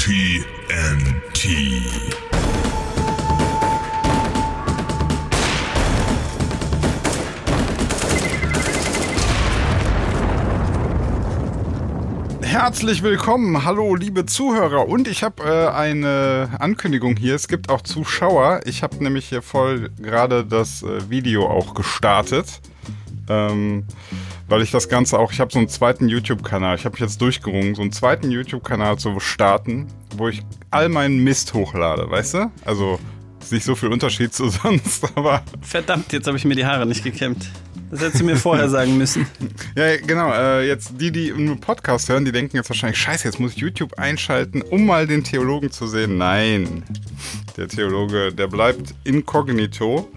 TNT. Herzlich willkommen, hallo liebe Zuhörer und ich habe äh, eine Ankündigung hier. Es gibt auch Zuschauer. Ich habe nämlich hier voll gerade das äh, Video auch gestartet, ähm, weil ich das Ganze auch. Ich habe so einen zweiten YouTube-Kanal. Ich habe mich jetzt durchgerungen, so einen zweiten YouTube-Kanal zu starten, wo ich all meinen Mist hochlade, weißt du? Also ist nicht so viel Unterschied zu sonst, aber Verdammt, jetzt habe ich mir die Haare nicht gekämmt. Das hättest du mir vorher sagen müssen. Ja, genau. Äh, jetzt die, die nur Podcast hören, die denken jetzt wahrscheinlich, scheiße, jetzt muss ich YouTube einschalten, um mal den Theologen zu sehen. Nein, der Theologe, der bleibt inkognito.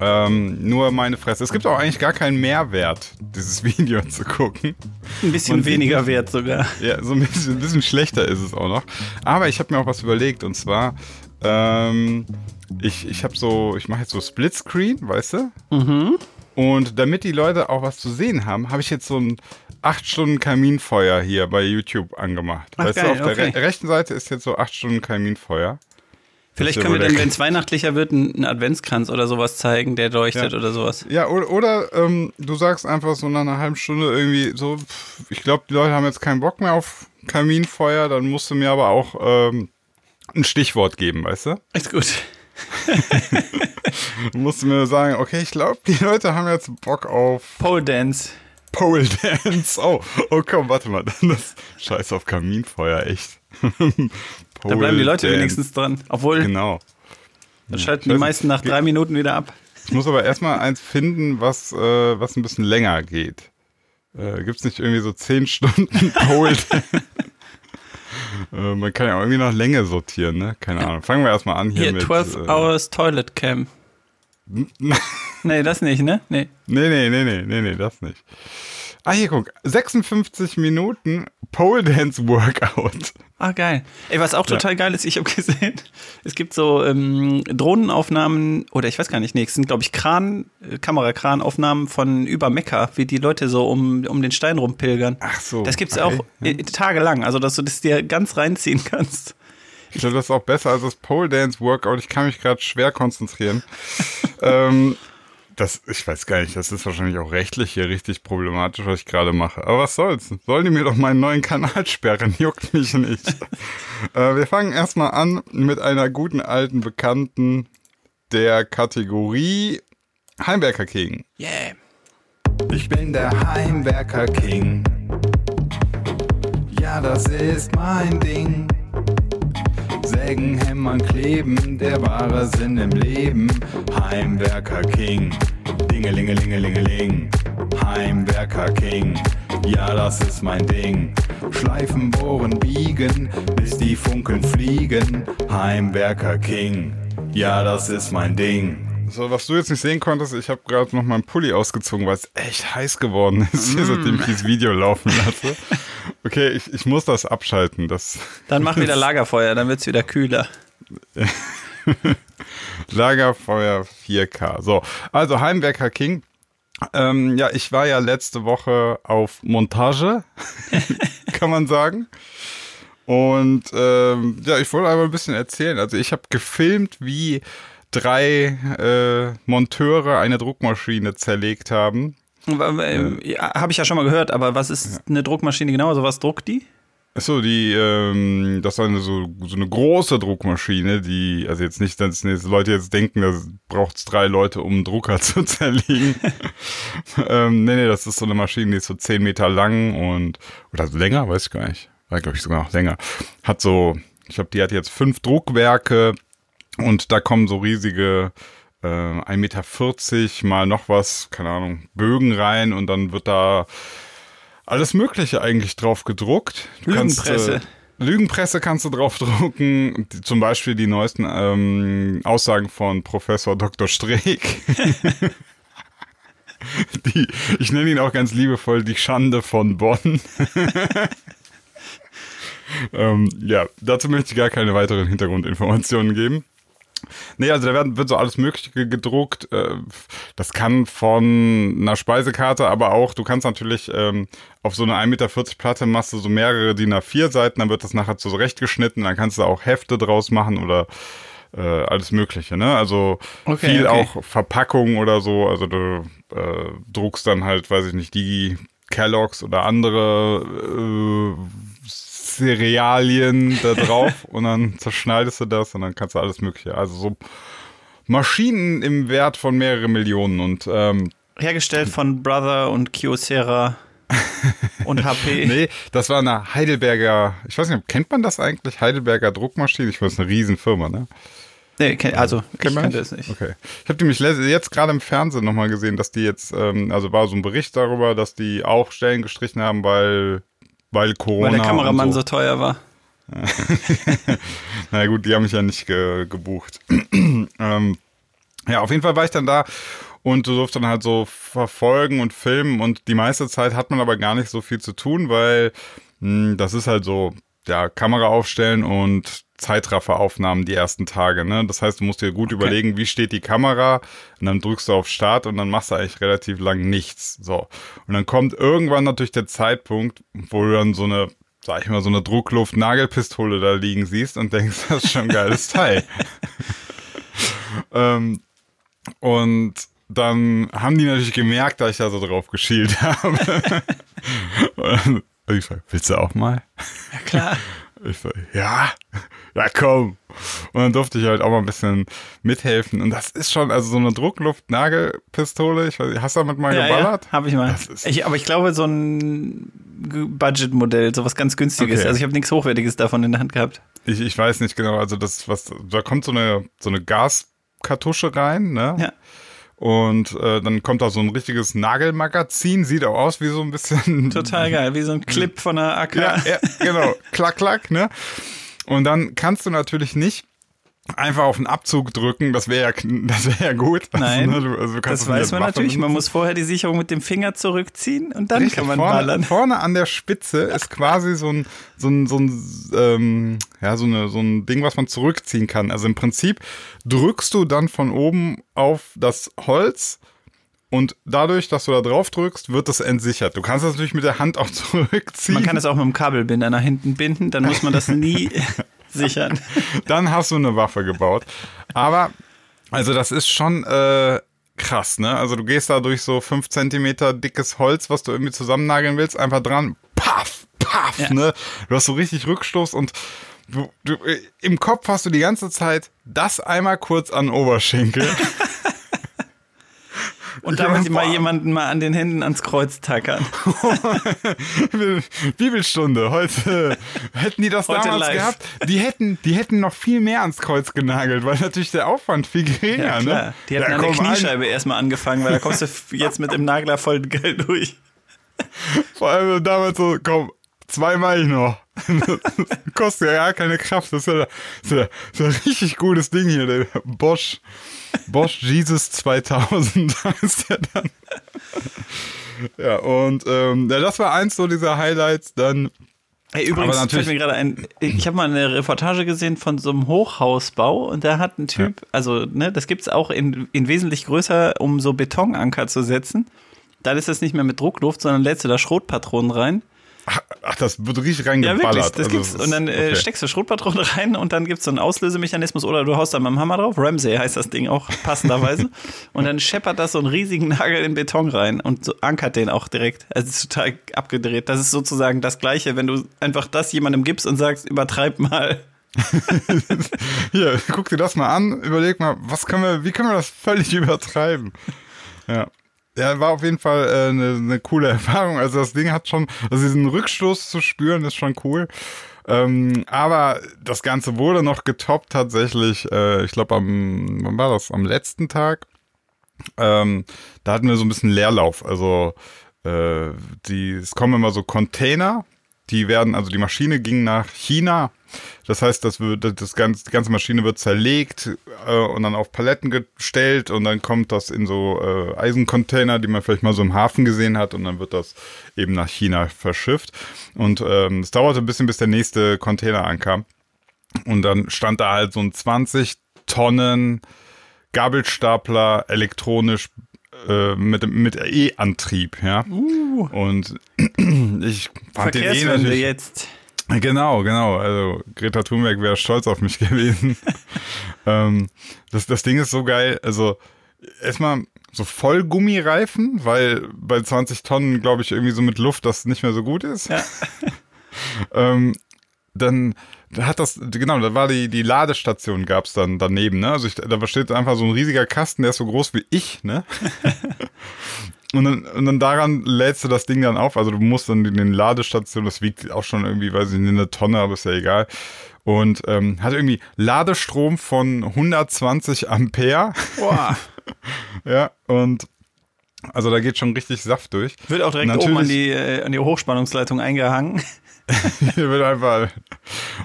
Ähm, nur meine Fresse. Es gibt auch eigentlich gar keinen Mehrwert, dieses Video zu gucken. Ein bisschen sieht weniger wert sogar. Ja, so ein bisschen, ein bisschen schlechter ist es auch noch. Aber ich habe mir auch was überlegt und zwar, ähm, ich, ich habe so, ich mache jetzt so Splitscreen, weißt du? Mhm. Und damit die Leute auch was zu sehen haben, habe ich jetzt so ein 8 Stunden Kaminfeuer hier bei YouTube angemacht. Ach, weißt geil, du, auf der okay. re rechten Seite ist jetzt so 8 Stunden Kaminfeuer. Vielleicht können wir dann, wenn es weihnachtlicher wird, einen Adventskranz oder sowas zeigen, der leuchtet Ja. oder sowas. Ja, oder, oder ähm, du sagst einfach so nach einer halben Stunde irgendwie so, pff, ich glaube, die Leute haben jetzt keinen Bock mehr auf Kaminfeuer, dann musst du mir aber auch ähm, ein Stichwort geben, weißt du? Ist gut. Du musst mir sagen, okay, ich glaube, die Leute haben jetzt Bock auf Pole Dance. Pole Dance. Oh, oh komm, warte mal. Das Scheiß auf Kaminfeuer, echt. Da bleiben die Leute wenigstens dran. Obwohl, Genau. dann schalten die meisten nach drei Minuten wieder ab. Ich muss aber erstmal eins finden, was, äh, was ein bisschen länger geht. Äh, Gibt es nicht irgendwie so 10 Stunden Pole Dance? äh, man kann ja auch irgendwie nach Länge sortieren, ne? Keine Ahnung. Fangen wir erstmal an hier, Hier, mit. 12 äh, Hours Toilet Cam. Nee, das nicht, ne? Nee. Nee, nee, nee, nee, nee, nee, das nicht. Ah, hier, guck. 56 Minuten Pole Dance Workout. Ah, geil. Ey, was auch total geil ist, ich habe gesehen, es gibt so ähm, Drohnenaufnahmen, oder ich weiß gar nicht, nee, es sind, glaube ich, Kran, äh, Kamerakranaufnahmen von über Mekka, wie die Leute so um, um den Stein rumpilgern. Ach so, Das gibt's okay, auch äh, tagelang, also dass du das dir ganz reinziehen kannst. Ich glaube, das ist auch besser als das Pole Dance Workout. Ich kann mich gerade schwer konzentrieren. ähm, das, ich weiß gar nicht, das ist wahrscheinlich auch rechtlich hier richtig problematisch, was ich gerade mache. Aber was soll's? Sollen die mir doch meinen neuen Kanal sperren? Juckt mich nicht. äh, wir fangen erstmal an mit einer guten alten Bekannten der Kategorie Heimwerker King. Yeah. Ich bin der Heimwerker King. Ja, das ist mein Ding. Sägen, hämmern, kleben, der wahre Sinn im Leben. Heimwerker King. Dingelingelingelingeling. Heimwerker King. Ja, das ist mein Ding. Schleifen, bohren, biegen, bis die Funken fliegen. Heimwerker King. Ja, das ist mein Ding. So, was du jetzt nicht sehen konntest, ich habe gerade noch meinen Pulli ausgezogen, weil es echt heiß geworden ist, hier, seitdem ich dieses Video laufen lasse. Okay, ich, ich muss das abschalten. Das Dann mach wieder Lagerfeuer, dann wird's wieder kühler. Lagerfeuer 4K. So, also Heimwerker King. Ähm, ja, ich war ja letzte Woche auf Montage, kann man sagen. Und ähm, ja, ich wollte einmal ein bisschen erzählen. Also ich habe gefilmt, wie drei äh, Monteure eine Druckmaschine zerlegt haben. Ähm, ja, Habe ich ja schon mal gehört, aber was ist eine Druckmaschine genau? Also was druckt die? Achso, die, ähm, das war eine so, so eine große Druckmaschine, die, also jetzt nicht, dass dass Leute jetzt denken, da braucht's drei Leute, um einen Drucker zu zerlegen. ähm, nee, nee, das ist so eine Maschine, die ist so 10 Meter lang und, oder länger, weiß ich gar nicht. War, glaube ich, sogar noch länger. Hat so, ich glaube, die hat jetzt fünf Druckwerke und da kommen so riesige, äh, 1,40 Meter mal noch was, keine Ahnung, Bögen rein und dann wird da alles Mögliche eigentlich drauf gedruckt. Du Lügenpresse. Kannst, äh, Lügenpresse kannst du drauf drucken. Die- Zum Beispiel die neuesten ähm, Aussagen von Professor Dr. Streeck. die, ich nenne ihn auch ganz liebevoll die Schande von Bonn. ähm, ja, dazu möchte ich gar keine weiteren Hintergrundinformationen geben. Nee, also da werden, wird so alles Mögliche gedruckt. Äh, Das kann von einer Speisekarte, aber auch, du kannst natürlich ähm, auf so eine 1,40 Meter Platte machst du so mehrere DIN A4 Seiten, dann wird das nachher zurechtgeschnitten, dann kannst du auch Hefte draus machen oder äh, alles Mögliche, ne? Also Okay, viel okay. auch Verpackung oder so. Also du äh, druckst dann halt, weiß ich nicht, die Kellogg's oder andere äh, Cerealien da drauf und dann zerschneidest du das und dann kannst du alles Mögliche. Also so Maschinen im Wert von mehrere Millionen und ähm, Hergestellt von Brother und Kyocera und HP. nee, das war eine Heidelberger, ich weiß nicht, kennt man das eigentlich? Heidelberger Druckmaschine? Ich weiß, eine Riesenfirma, ne? Nee, kenn- also, ich Kennt man kannte es nicht. Okay. Ich habe nämlich jetzt gerade im Fernsehen nochmal gesehen, dass die jetzt, ähm, also war so ein Bericht darüber, dass die auch Stellen gestrichen haben, weil, weil Corona. Weil der Kameramann und so teuer war. Na gut, die haben mich ja nicht ge gebucht. ähm, ja, auf jeden Fall war ich dann da und du durfst dann halt so verfolgen und filmen und die meiste Zeit hat man aber gar nicht so viel zu tun, weil mh, das ist halt so, ja, Kamera aufstellen und Zeitrafferaufnahmen die ersten Tage, ne? Das heißt, du musst dir gut überlegen, wie steht die Kamera und dann drückst du auf Start und dann machst du eigentlich relativ lang nichts. So. Und dann kommt irgendwann natürlich der Zeitpunkt, wo du dann so eine sag ich mal, so eine Druckluft-Nagelpistole da liegen siehst und denkst, das ist schon ein geiles Teil. ähm, und dann haben die natürlich gemerkt, dass ich da so drauf geschielt habe. und ich sag, willst du auch mal? Ja, klar. Ich so, ja, ja komm. Und dann durfte ich halt auch mal ein bisschen mithelfen. Und das ist schon, also so eine Druckluft-Nagelpistole, ich weiß, nicht, hast du damit mal Ja, geballert? ja, habe ich mal. Ich, aber ich glaube, so ein Budgetmodell, sowas ganz günstiges. Okay. Also ich habe nichts Hochwertiges davon in der Hand gehabt. Ich, ich weiß nicht genau, also das, was, da kommt so eine, so eine Gaskartusche rein, ne? Ja. Und äh, dann kommt da so ein richtiges Nagelmagazin, sieht auch aus wie so ein bisschen. Total geil, wie so ein Clip von einer AK. Ja, ja genau. klack, klack, ne? Und dann kannst du natürlich nicht einfach auf den Abzug drücken, das wäre ja, das wäre ja gut. Nein, Also, ne, du- also du kannst das weiß man Waffe natürlich. Man benutzen. muss vorher die Sicherung mit dem Finger zurückziehen und dann Richtig, kann man vorne, ballern. Vorne an der Spitze ist quasi so ein, so ein, so ein, ähm, ja, so, eine, so ein Ding, was man zurückziehen kann. Also im Prinzip drückst du dann von oben auf das Holz und dadurch, dass du da drauf drückst, wird das entsichert. Du kannst das natürlich mit der Hand auch zurückziehen. Man kann es auch mit dem Kabelbinder nach hinten binden, dann muss man das nie sichern. dann hast du eine Waffe gebaut. Aber, also das ist schon äh, krass, ne? Also du gehst da durch so fünf Zentimeter dickes Holz, was du irgendwie zusammennageln willst, einfach dran, paff, paff, Ja. ne? Du hast so richtig Rückstoß und du, du, äh, im Kopf hast du die ganze Zeit das einmal kurz an den Oberschenkel. Und damit mal jemanden mal an den Händen ans Kreuz tackern. Bibelstunde, heute hätten die das Heute damals live. gehabt, die hätten, die hätten noch viel mehr ans Kreuz genagelt, weil natürlich der Aufwand viel geringer, Ja, ne? Die hatten Ja, an der Kniescheibe erstmal angefangen, weil da kommst du jetzt mit dem Nagler voll geil durch. Vor allem damals so, komm, zwei mache ich noch. Das kostet ja gar keine Kraft. Das ist ja, das ist ja, das ist ja ein richtig gutes Ding hier, der Bosch. Bosch Jesus 2000 heißt der dann. Ja, und ähm, ja, das war eins so dieser Highlights. Dann, Hey, übrigens fällt mir gerade ein, ich habe mal eine Reportage gesehen von so einem Hochhausbau und da hat ein Typ, also ne, das gibt's auch in, in wesentlich größer, um so Betonanker zu setzen. Dann ist das nicht mehr mit Druckluft, sondern lädst du da Schrotpatronen rein. Ach, das wird richtig Ja, reingeballert. wirklich, das Also, gibt's. Und dann äh, okay. steckst du Schrotpatronen rein und dann gibt's so einen Auslösemechanismus oder du haust da mit dem Hammer drauf. Ramsey heißt das Ding auch passenderweise. und dann scheppert das so einen riesigen Nagel in Beton rein und so ankert den auch direkt. Also es ist total abgedreht. Das ist sozusagen das Gleiche, wenn du einfach das jemandem gibst und sagst, übertreib mal. Hier, guck dir das mal an, überleg mal, was können wir, wie können wir das völlig übertreiben? Ja. Ja, war auf jeden Fall äh, eine, eine coole Erfahrung. Also das Ding hat schon, also diesen Rückstoß zu spüren, ist schon cool. Ähm, aber das Ganze wurde noch getoppt tatsächlich, äh, ich glaube am, wann war das? Am letzten Tag. Ähm, da hatten wir so ein bisschen Leerlauf. Also äh, die, es kommen immer so Container, die werden, also die Maschine ging nach China. Das heißt, das wird, das ganze, die ganze Maschine wird zerlegt äh, und dann auf Paletten gestellt und dann kommt das in so äh, Eisencontainer, die man vielleicht mal so im Hafen gesehen hat und dann wird das eben nach China verschifft. Und ähm, es dauerte ein bisschen, bis der nächste Container ankam. Und dann stand da halt so ein 20 Tonnen Gabelstapler elektronisch äh, mit, mit E-Antrieb, ja. Uh, Und ich fand den Verkehrswende natürlich. jetzt. Genau, genau. Also Greta Thunberg wäre stolz auf mich gewesen. ähm, das, das Ding ist so geil. Also erstmal so Vollgummireifen, weil bei 20 Tonnen, glaube ich, irgendwie so mit Luft das nicht mehr so gut ist. Ja. ähm, dann hat das, genau, da war die, die Ladestation gab's dann daneben, ne? Also ich, da steht einfach so ein riesiger Kasten, der ist so groß wie ich, ne? Und dann, und dann daran lädst du das Ding dann auf. Also du musst dann in den Ladestation, das wiegt auch schon irgendwie, weiß ich nicht, eine Tonne, aber ist ja egal. Und ähm, hat irgendwie Ladestrom von 120 Ampere. Boah. Ja, und also da geht schon richtig Saft durch. Wird auch direkt Natürlich- oben an die, äh, an die Hochspannungsleitung eingehangen. Hier wird einfach.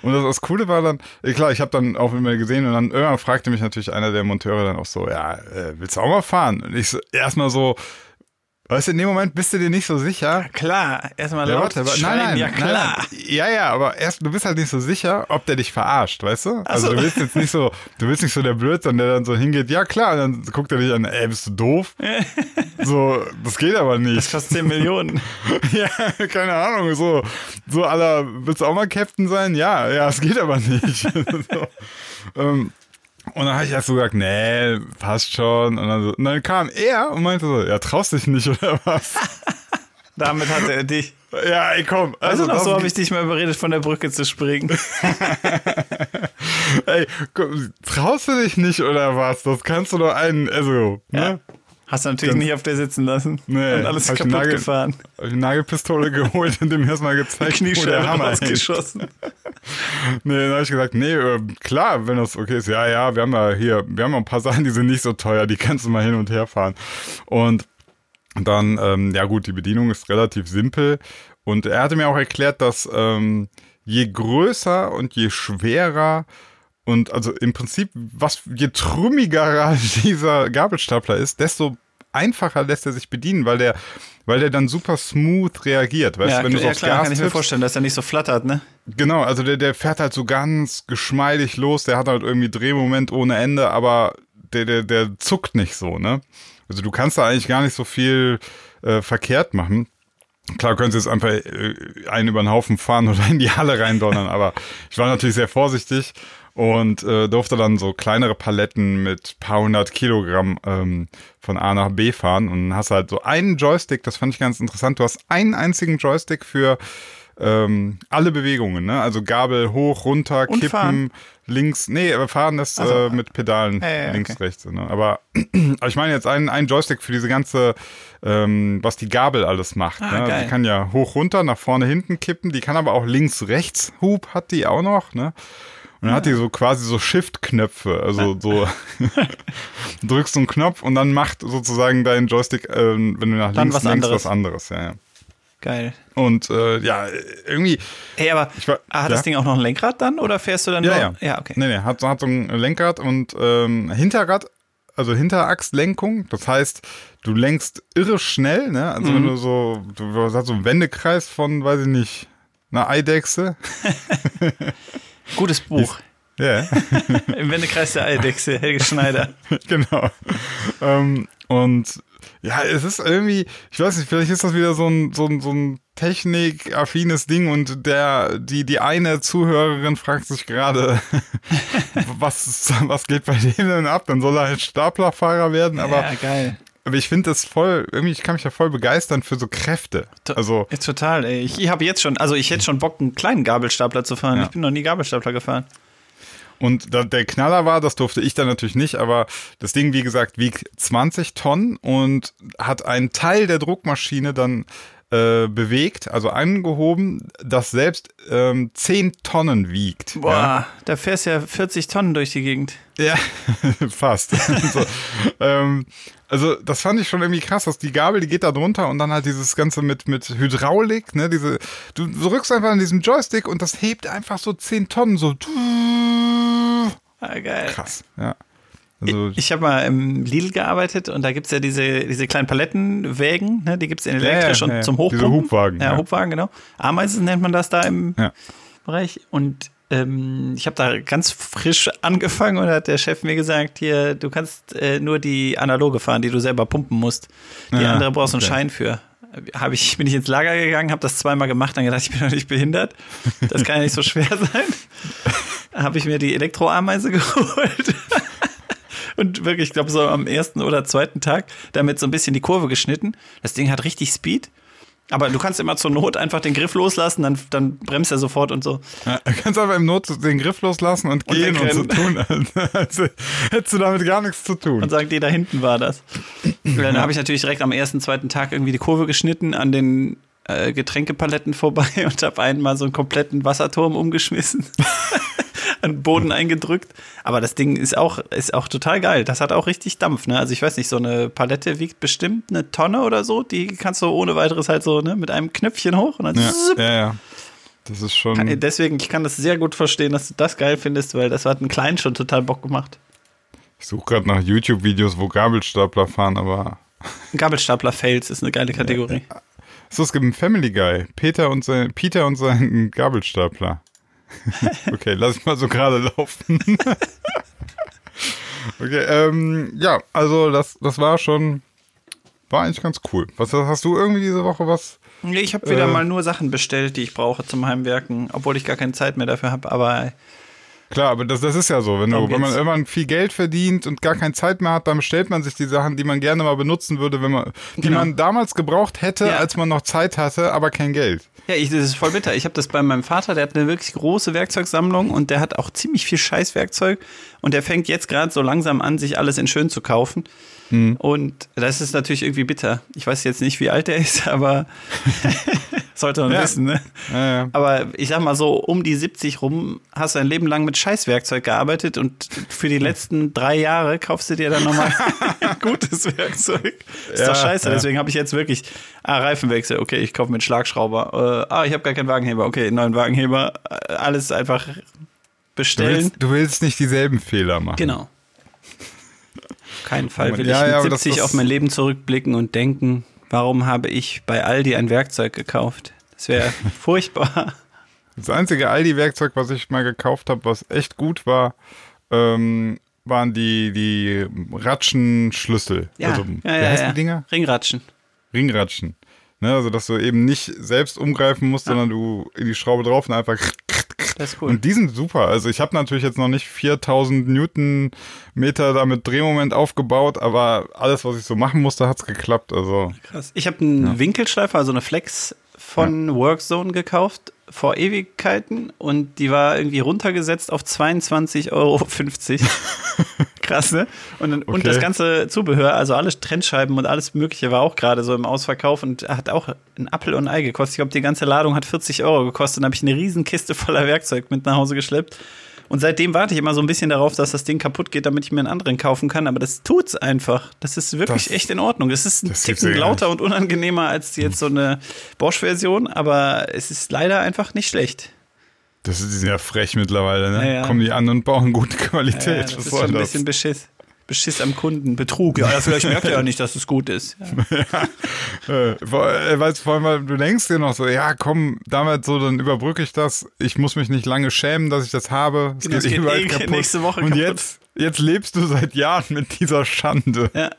Und das, das Coole war dann, klar, ich habe dann auch immer gesehen und dann irgendwann fragte mich natürlich einer der Monteure dann auch so, ja, äh, willst du auch mal fahren? Und ich so, erstmal so, weißt du, in dem Moment bist du dir nicht so sicher. Klar, erstmal Ja, laut warte, schreien, nein, nein, ja klar. nein. Ja, ja, aber erst, du bist halt nicht so sicher, ob der dich verarscht, weißt du? Also so. du willst jetzt nicht so, du willst nicht so der Blödsinn, der dann so hingeht, ja klar, dann guckt er dich an, ey, bist du doof? so, das geht aber Das nicht. fast 10 Millionen. ja, keine Ahnung, so, so aller, willst du auch mal Captain sein? Ja, ja, es geht aber nicht. so. ähm, und dann habe ich erst so gesagt, nee, passt schon. Und dann, so, und dann kam er und meinte so, ja, traust dich nicht oder was? Damit hat er dich. ja, ey, komm. Also Also, noch so habe ich dich mal überredet, von der Brücke zu springen. Ey, komm, traust du dich nicht oder was? Das kannst du doch einen, also, ne? Hast du natürlich nicht auf der sitzen lassen. Nee, und alles kaputt Nagel- gefahren. Hab ich eine Nagelpistole geholt und dem erstmal gezeigt, wo der Hammer hängt. rausgeschossen. Nee, dann habe ich gesagt, nee, äh, klar, wenn das okay ist. Ja, ja, wir haben ja hier, wir haben ja ein paar Sachen, die sind nicht so teuer, die kannst du mal hin und her fahren. Und dann, ähm, ja gut, die Bedienung ist relativ simpel. Und er hatte mir auch erklärt, dass ähm, je größer und je schwerer und also im Prinzip, was je trümmiger dieser Gabelstapler ist, desto einfacher lässt er sich bedienen, weil der, weil der dann super smooth reagiert. Weißt Ja, du, wenn du so ja aufs klar, Gas kann ich mir tippst, vorstellen, dass er nicht so flattert, ne? Genau, also der, der fährt halt so ganz geschmeidig los, der hat halt irgendwie Drehmoment ohne Ende, aber der, der, der zuckt nicht so, ne? Also du kannst da eigentlich gar nicht so viel äh, verkehrt machen. Klar, könntest jetzt einfach äh, einen über den Haufen fahren oder in die Halle reindonnern, aber ich war natürlich sehr vorsichtig und äh, durfte dann so kleinere Paletten mit paar hundert Kilogramm ähm, von A nach B fahren und dann hast halt so einen Joystick, das fand ich ganz interessant. Du hast einen einzigen Joystick für ähm, alle Bewegungen, ne? Also Gabel hoch, runter, Und kippen, fahren? links, nee, fahren das Ach so. äh, mit Pedalen Ja, ja, links, okay. rechts. Ne? Aber, aber ich meine jetzt einen, einen Joystick für diese ganze, ähm, was die Gabel alles macht. Ah, ne? geil. Die kann ja hoch, runter, nach vorne, hinten kippen. Die kann aber auch links, rechts Hub hat die auch noch. Ne? Und dann hat die so quasi so Shift-Knöpfe. Also so drückst du einen Knopf und dann macht sozusagen dein Joystick, ähm, wenn du nach Dann links was lenkst, anderes. was anderes. Ja, ja. Geil. Und äh, ja, irgendwie. Ey, aber war- hat ja? das Ding auch noch ein Lenkrad dann oder fährst du dann Ja, nur? ja. Ja, okay. Nee, nee, hat, hat so ein Lenkrad und ähm, Hinterrad, also Hinterachslenkung. Das heißt, du lenkst irre schnell, ne? Also Mhm. wenn du so, du hast so einen Wendekreis von, weiß ich nicht, einer Eidechse. Gutes Buch. Ja, Im Wendekreis der Eidechse, Helge Schneider. genau. ähm, und ja, es ist irgendwie, ich weiß nicht, vielleicht ist das wieder so ein, so ein, so ein technikaffines Ding und der, die, die eine Zuhörerin fragt sich gerade, was, was geht bei dem denn ab? Dann soll er halt Staplerfahrer werden, aber, ja, geil. Aber ich finde das voll, irgendwie, ich kann mich ja voll begeistern für so Kräfte. Also, total, ey. Ich, ich habe jetzt schon, also ich hätte schon Bock, einen kleinen Gabelstapler zu fahren. Ja. Ich bin noch nie Gabelstapler gefahren. Und da, der Knaller war, das durfte ich dann natürlich nicht, aber das Ding, wie gesagt, wiegt 20 Tonnen und hat einen Teil der Druckmaschine dann äh, bewegt, also angehoben, das selbst ähm, 10 Tonnen wiegt. Boah, da fährst ja 40 Tonnen durch die Gegend. Ja, ja fast. so, ähm, also das fand ich schon irgendwie krass, dass die Gabel, die geht da drunter und dann halt dieses Ganze mit, mit Hydraulik, ne, diese, du drückst einfach an diesem Joystick und das hebt einfach so 10 Tonnen, so Ah, geil. krass, ja. Also, Ich, ich habe mal im Lidl gearbeitet und da gibt es ja diese, diese kleinen Palettenwägen, ne? die gibt es in elektrisch ja, ja, und ja. zum Diese Hochpumpen. Hubwagen, Ja. Hubwagen, genau. Ameisen nennt man das da im. Bereich. Und ähm, ich habe da ganz frisch angefangen und hat der Chef mir gesagt, hier, du kannst äh, nur die analoge fahren, die du selber pumpen musst. Die andere brauchst du einen okay. Schein für. Hab ich, bin ich ins Lager gegangen, habe das zweimal gemacht, dann gedacht, ich bin doch nicht behindert. Das kann ja nicht so schwer sein. Habe ich mir die Elektroameise geholt. Und wirklich, ich glaube, so am ersten oder zweiten Tag damit so ein bisschen die Kurve geschnitten. Das Ding hat richtig Speed. Aber du kannst immer zur Not einfach den Griff loslassen, dann, dann bremst er sofort und so. Ja, du kannst aber im Not den Griff loslassen und, Und gehen und so tun, als, als hättest du damit gar nichts zu tun. und sagt, die da hinten war das. Und dann habe ich natürlich direkt am ersten, zweiten Tag irgendwie die Kurve geschnitten an den äh, Getränkepaletten vorbei und habe einmal so einen kompletten Wasserturm umgeschmissen. an den Boden eingedrückt. Aber das Ding ist auch, ist auch total geil. Das hat auch richtig Dampf, ne? Also ich weiß nicht, so eine Palette wiegt bestimmt eine Tonne oder so. Die kannst du ohne weiteres halt so, ne, mit einem Knöpfchen hoch und dann ja, ja, ja. Das ist schon. Kann, deswegen, ich kann das sehr gut verstehen, dass du das geil findest, weil das hat einen Kleinen schon total Bock gemacht. Ich suche gerade nach YouTube-Videos, wo Gabelstapler fahren, aber. Gabelstapler-Fails ist eine geile Kategorie. So, es gibt einen Family Guy. Peter und sein, Peter und sein Gabelstapler. okay, lass ich mal so gerade laufen. okay, ähm, ja, also das, das war schon, war eigentlich ganz cool. Was hast du irgendwie diese Woche was? Nee, ich habe wieder Äh. mal nur Sachen bestellt, die ich brauche zum Heimwerken, obwohl ich gar keine Zeit mehr dafür habe. Aber Klar, aber das, das ist ja so, wenn, du, wenn man irgendwann viel Geld verdient und gar keine Zeit mehr hat, dann bestellt man sich die Sachen, die man gerne mal benutzen würde, wenn man, die Genau. man damals gebraucht hätte, Ja. als man noch Zeit hatte, aber kein Geld. ja, ich, das ist voll bitter. Ich habe das bei meinem Vater, der hat eine wirklich große Werkzeugsammlung und der hat auch ziemlich viel Scheißwerkzeug und der fängt jetzt gerade so langsam an, sich alles in schön zu kaufen. Hm. Und das ist natürlich irgendwie bitter. Ich weiß jetzt nicht, wie alt er ist, aber sollte man Ja. wissen, ne? Ja, ja. Aber ich sag mal so, um die 70 rum hast du ein Leben lang mit Scheißwerkzeug gearbeitet und für die letzten drei Jahre kaufst du dir dann nochmal gutes Werkzeug. Ist doch scheiße. Deswegen habe ich jetzt wirklich, ah, Reifenwechsel, okay, ich kaufe einen Schlagschrauber. Äh, ah, ich habe gar keinen Wagenheber, okay, neuen Wagenheber. Äh, Alles einfach Du, bestellen. willst, du willst nicht dieselben Fehler machen. Genau. Auf keinen Fall will Ja, ich ja, mit das- 70 das- auf mein Leben zurückblicken und denken, warum habe ich bei Aldi ein Werkzeug gekauft? Das wäre furchtbar. Das einzige Aldi-Werkzeug, was ich mal gekauft habe, was echt gut war, ähm, waren die, die Ratschenschlüssel. also, wie heißen die Dinger? Ringratschen. Ringratschen. Ne, also, dass du eben nicht selbst umgreifen musst, sondern du in die Schraube drauf und einfach. Das ist cool. Und die sind super. Also, ich habe natürlich jetzt noch nicht 4000 Newtonmeter da mit Drehmoment aufgebaut, aber alles, was ich so machen musste, hat's geklappt. Also, Krass. Ich habe einen Winkelschleifer, also eine Flex von Workzone gekauft vor Ewigkeiten und die war irgendwie runtergesetzt auf 22,50 Euro. Krass, ne? Und, und Okay. das ganze Zubehör, also alle Trennscheiben und alles Mögliche war auch gerade so im Ausverkauf und hat auch ein Apfel und ein Ei gekostet. Ich glaube, die ganze Ladung hat 40 Euro gekostet. Dann habe ich eine riesen Kiste voller Werkzeug mit nach Hause geschleppt. Und seitdem warte ich immer so ein bisschen darauf, dass das Ding kaputt geht, damit ich mir einen anderen kaufen kann. Aber das tut's einfach. Das ist wirklich Das- echt in Ordnung. Das ist ein Ticken lauter und unangenehmer als jetzt so eine Bosch-Version, aber es ist leider einfach nicht schlecht. das ist die sind ja frech mittlerweile, ne? Ja, ja. Kommen die an und bauen gute Qualität. Ja, das Was ist schon ein bisschen Beschiss. Beschiss am Kunden, Betrug. Ja, vielleicht merkt er ja nicht, dass es gut ist. Ja. Äh, vor, äh, weißt, du, vor allem, weil du denkst dir noch so, ja, komm, damit so, dann überbrücke ich das. Ich muss mich nicht lange schämen, dass ich das habe. Es Genau, es geht überall eh nächste Woche Und kaputt. jetzt, jetzt lebst du seit Jahren mit dieser Schande. Ja.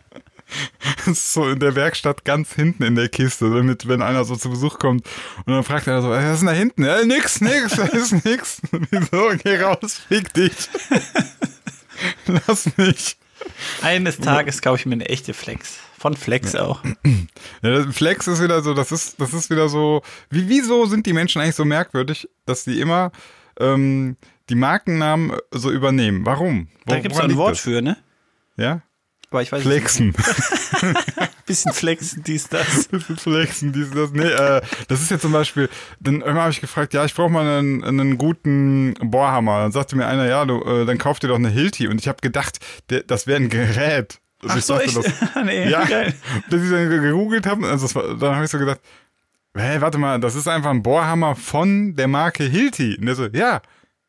Das ist so in der Werkstatt ganz hinten in der Kiste, damit, wenn einer so zu Besuch kommt und dann fragt er so, was ist denn da hinten? Ja, nix, nix, da ist nix. Wieso? Geh raus, fick dich. Lass mich. Eines Tages kaufe ich mir eine echte Flex. Von Flex auch. Ja, Flex ist wieder so, das ist, das ist wieder so, wie, wieso sind die Menschen eigentlich so merkwürdig, dass die immer ähm, die Markennamen so übernehmen? Warum? Da Wo- gibt es ein Wort das? für, ne? Ja? Aber ich weiß Flexen. Bisschen flexen, dies, das. Bisschen flexen, dies, das. Nee, äh, das ist ja zum Beispiel, dann immer habe ich gefragt, ja, ich brauche mal einen, einen guten Bohrhammer. Dann sagte mir einer, ja, du, äh, dann kauf dir doch eine Hilti. Und ich habe gedacht, der, das wäre ein Gerät. Und Ach ich so, dachte, ich, das- nee, Ja, geil. bis ich dann gegoogelt habe, also war, dann habe ich so gedacht, hey, warte mal, das ist einfach ein Bohrhammer von der Marke Hilti. Und der so, ja, ja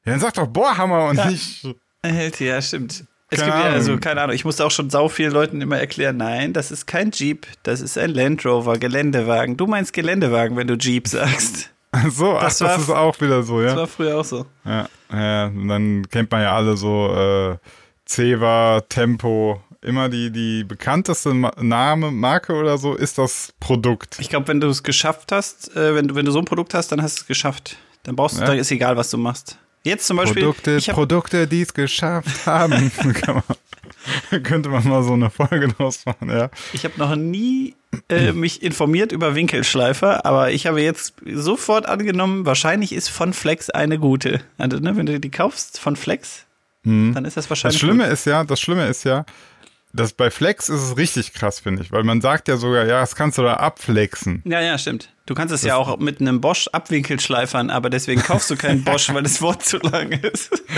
dann sag doch Bohrhammer und Ja. nicht. Hält, ja, stimmt. Es Keine gibt ja, also keine Ahnung, ich musste auch schon sau vielen Leuten immer erklären, nein, das ist kein Jeep, das ist ein Land Rover, Geländewagen. Du meinst Geländewagen, wenn du Jeep sagst. Ach so, Das ach, das war- ist auch wieder so, Das ja. war früher auch so. Ja, ja, dann kennt man ja alle so äh, Ceva, Tempo. Immer die, die bekannteste Ma Name, Marke oder so ist das Produkt. Ich glaube, wenn du es geschafft hast, äh, wenn, du, wenn du so ein Produkt hast, dann hast du es geschafft. Dann brauchst du, Ja. dann ist egal, was du machst. Jetzt zum Beispiel, Produkte, hab, Produkte, die es geschafft haben. Man, könnte man mal so eine Folge draus machen, ja. ich hab noch nie äh, mich informiert über Winkelschleifer, aber ich habe jetzt sofort angenommen, wahrscheinlich ist von Flex eine gute. Also, ne, wenn du die kaufst von Flex, dann ist das Das wahrscheinlich. Schlimme ist ja, das Schlimme ist ja, dass bei Flex ist es richtig krass, finde ich, weil man sagt ja sogar, ja, das kannst du da abflexen. Ja, ja, stimmt. Du kannst es ja auch mit einem Bosch Abwinkelschleifern, aber deswegen kaufst du keinen Bosch, weil das Wort zu lang ist.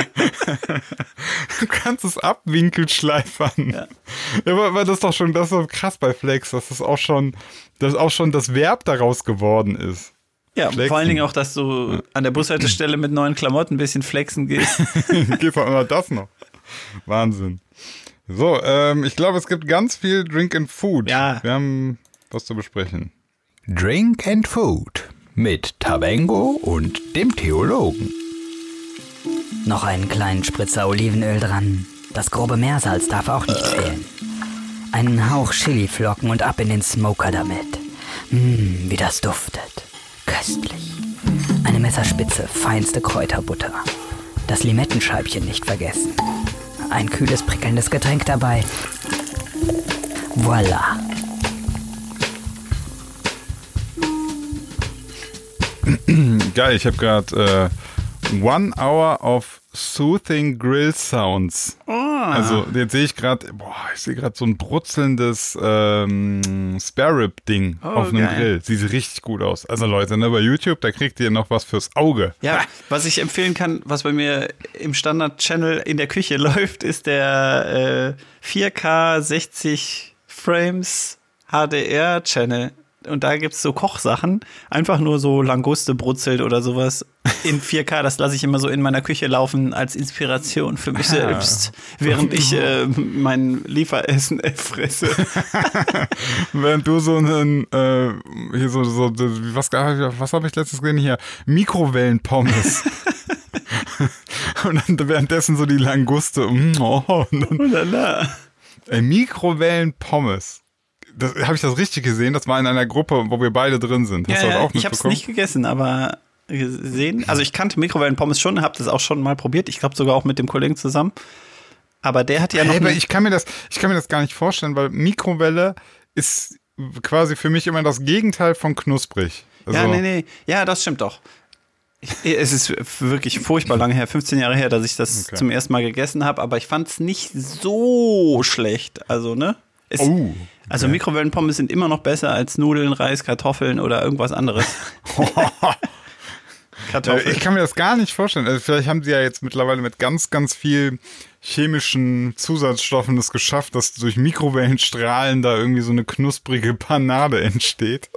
Du kannst es abwinkelschleifern. Ja. Ja, aber, aber das ist doch schon, das ist doch krass bei Flex, dass das auch schon, dass auch schon das Verb daraus geworden ist. Ja, Flexen. vor allen Dingen auch, dass du an der Bushaltestelle mit neuen Klamotten ein bisschen flexen gehst. Geht auch immer das noch. Wahnsinn. So, ähm, ich glaube, es gibt ganz viel Drink and Food. Ja. Wir haben was zu besprechen. Drink and Food mit Tabengo und dem Theologen. Noch einen kleinen Spritzer Olivenöl dran. Das grobe Meersalz darf auch nicht fehlen. Einen Hauch Chiliflocken und ab in den Smoker damit. Mmm, wie das duftet. Köstlich. Eine Messerspitze feinste Kräuterbutter. Das Limettenscheibchen nicht vergessen. Ein kühles, prickelndes Getränk dabei. Voila. Geil, ich habe gerade äh, One Hour of Soothing Grill Sounds. Oh. Also jetzt sehe ich gerade, boah, ich sehe gerade so ein brutzelndes ähm, Spare Rib Ding Oh, auf einem geil. Grill. Sieht richtig gut aus. Also Leute, ne, bei YouTube, da kriegt ihr noch was fürs Auge. Ja, was ich empfehlen kann, was bei mir im Standard-Channel in der Küche läuft, ist der äh, 4K 60 Frames HDR-Channel. Und da gibt's so Kochsachen, einfach nur so Languste brutzelt oder sowas in 4K. Das lasse ich immer so in meiner Küche laufen als Inspiration für mich selbst, während ich äh, mein Lieferessen fresse. Während du so einen, äh, hier so, so was, was habe ich letztes gesehen hier? Mikrowellenpommes. und dann währenddessen so die Languste. mm, Oh, und dann, ey, Mikrowellenpommes. Das, habe ich das richtig gesehen? Das war in einer Gruppe, wo wir beide drin sind. Hast Ja, du das auch ich habe es nicht gegessen, aber gesehen. Also ich kannte Mikrowellenpommes schon, habe das auch schon mal probiert. Ich glaube sogar auch mit dem Kollegen zusammen. Aber der hat ja noch. Hey, aber ich kann mir das, ich kann mir das gar nicht vorstellen, weil Mikrowelle ist quasi für mich immer das Gegenteil von knusprig. Also, ja, nee, nee. Ja, das stimmt doch. Ich, es ist wirklich furchtbar lange her, 15 Jahre her, dass ich das Okay. zum ersten Mal gegessen habe, aber ich fand es nicht so schlecht. Also, ne? Es, Oh. Also Mikrowellenpommes sind immer noch besser als Nudeln, Reis, Kartoffeln oder irgendwas anderes. Kartoffeln. Ich kann mir das gar nicht vorstellen. Also vielleicht haben sie ja jetzt mittlerweile mit ganz, ganz viel chemischen Zusatzstoffen es geschafft, dass durch Mikrowellenstrahlen da irgendwie so eine knusprige Panade entsteht.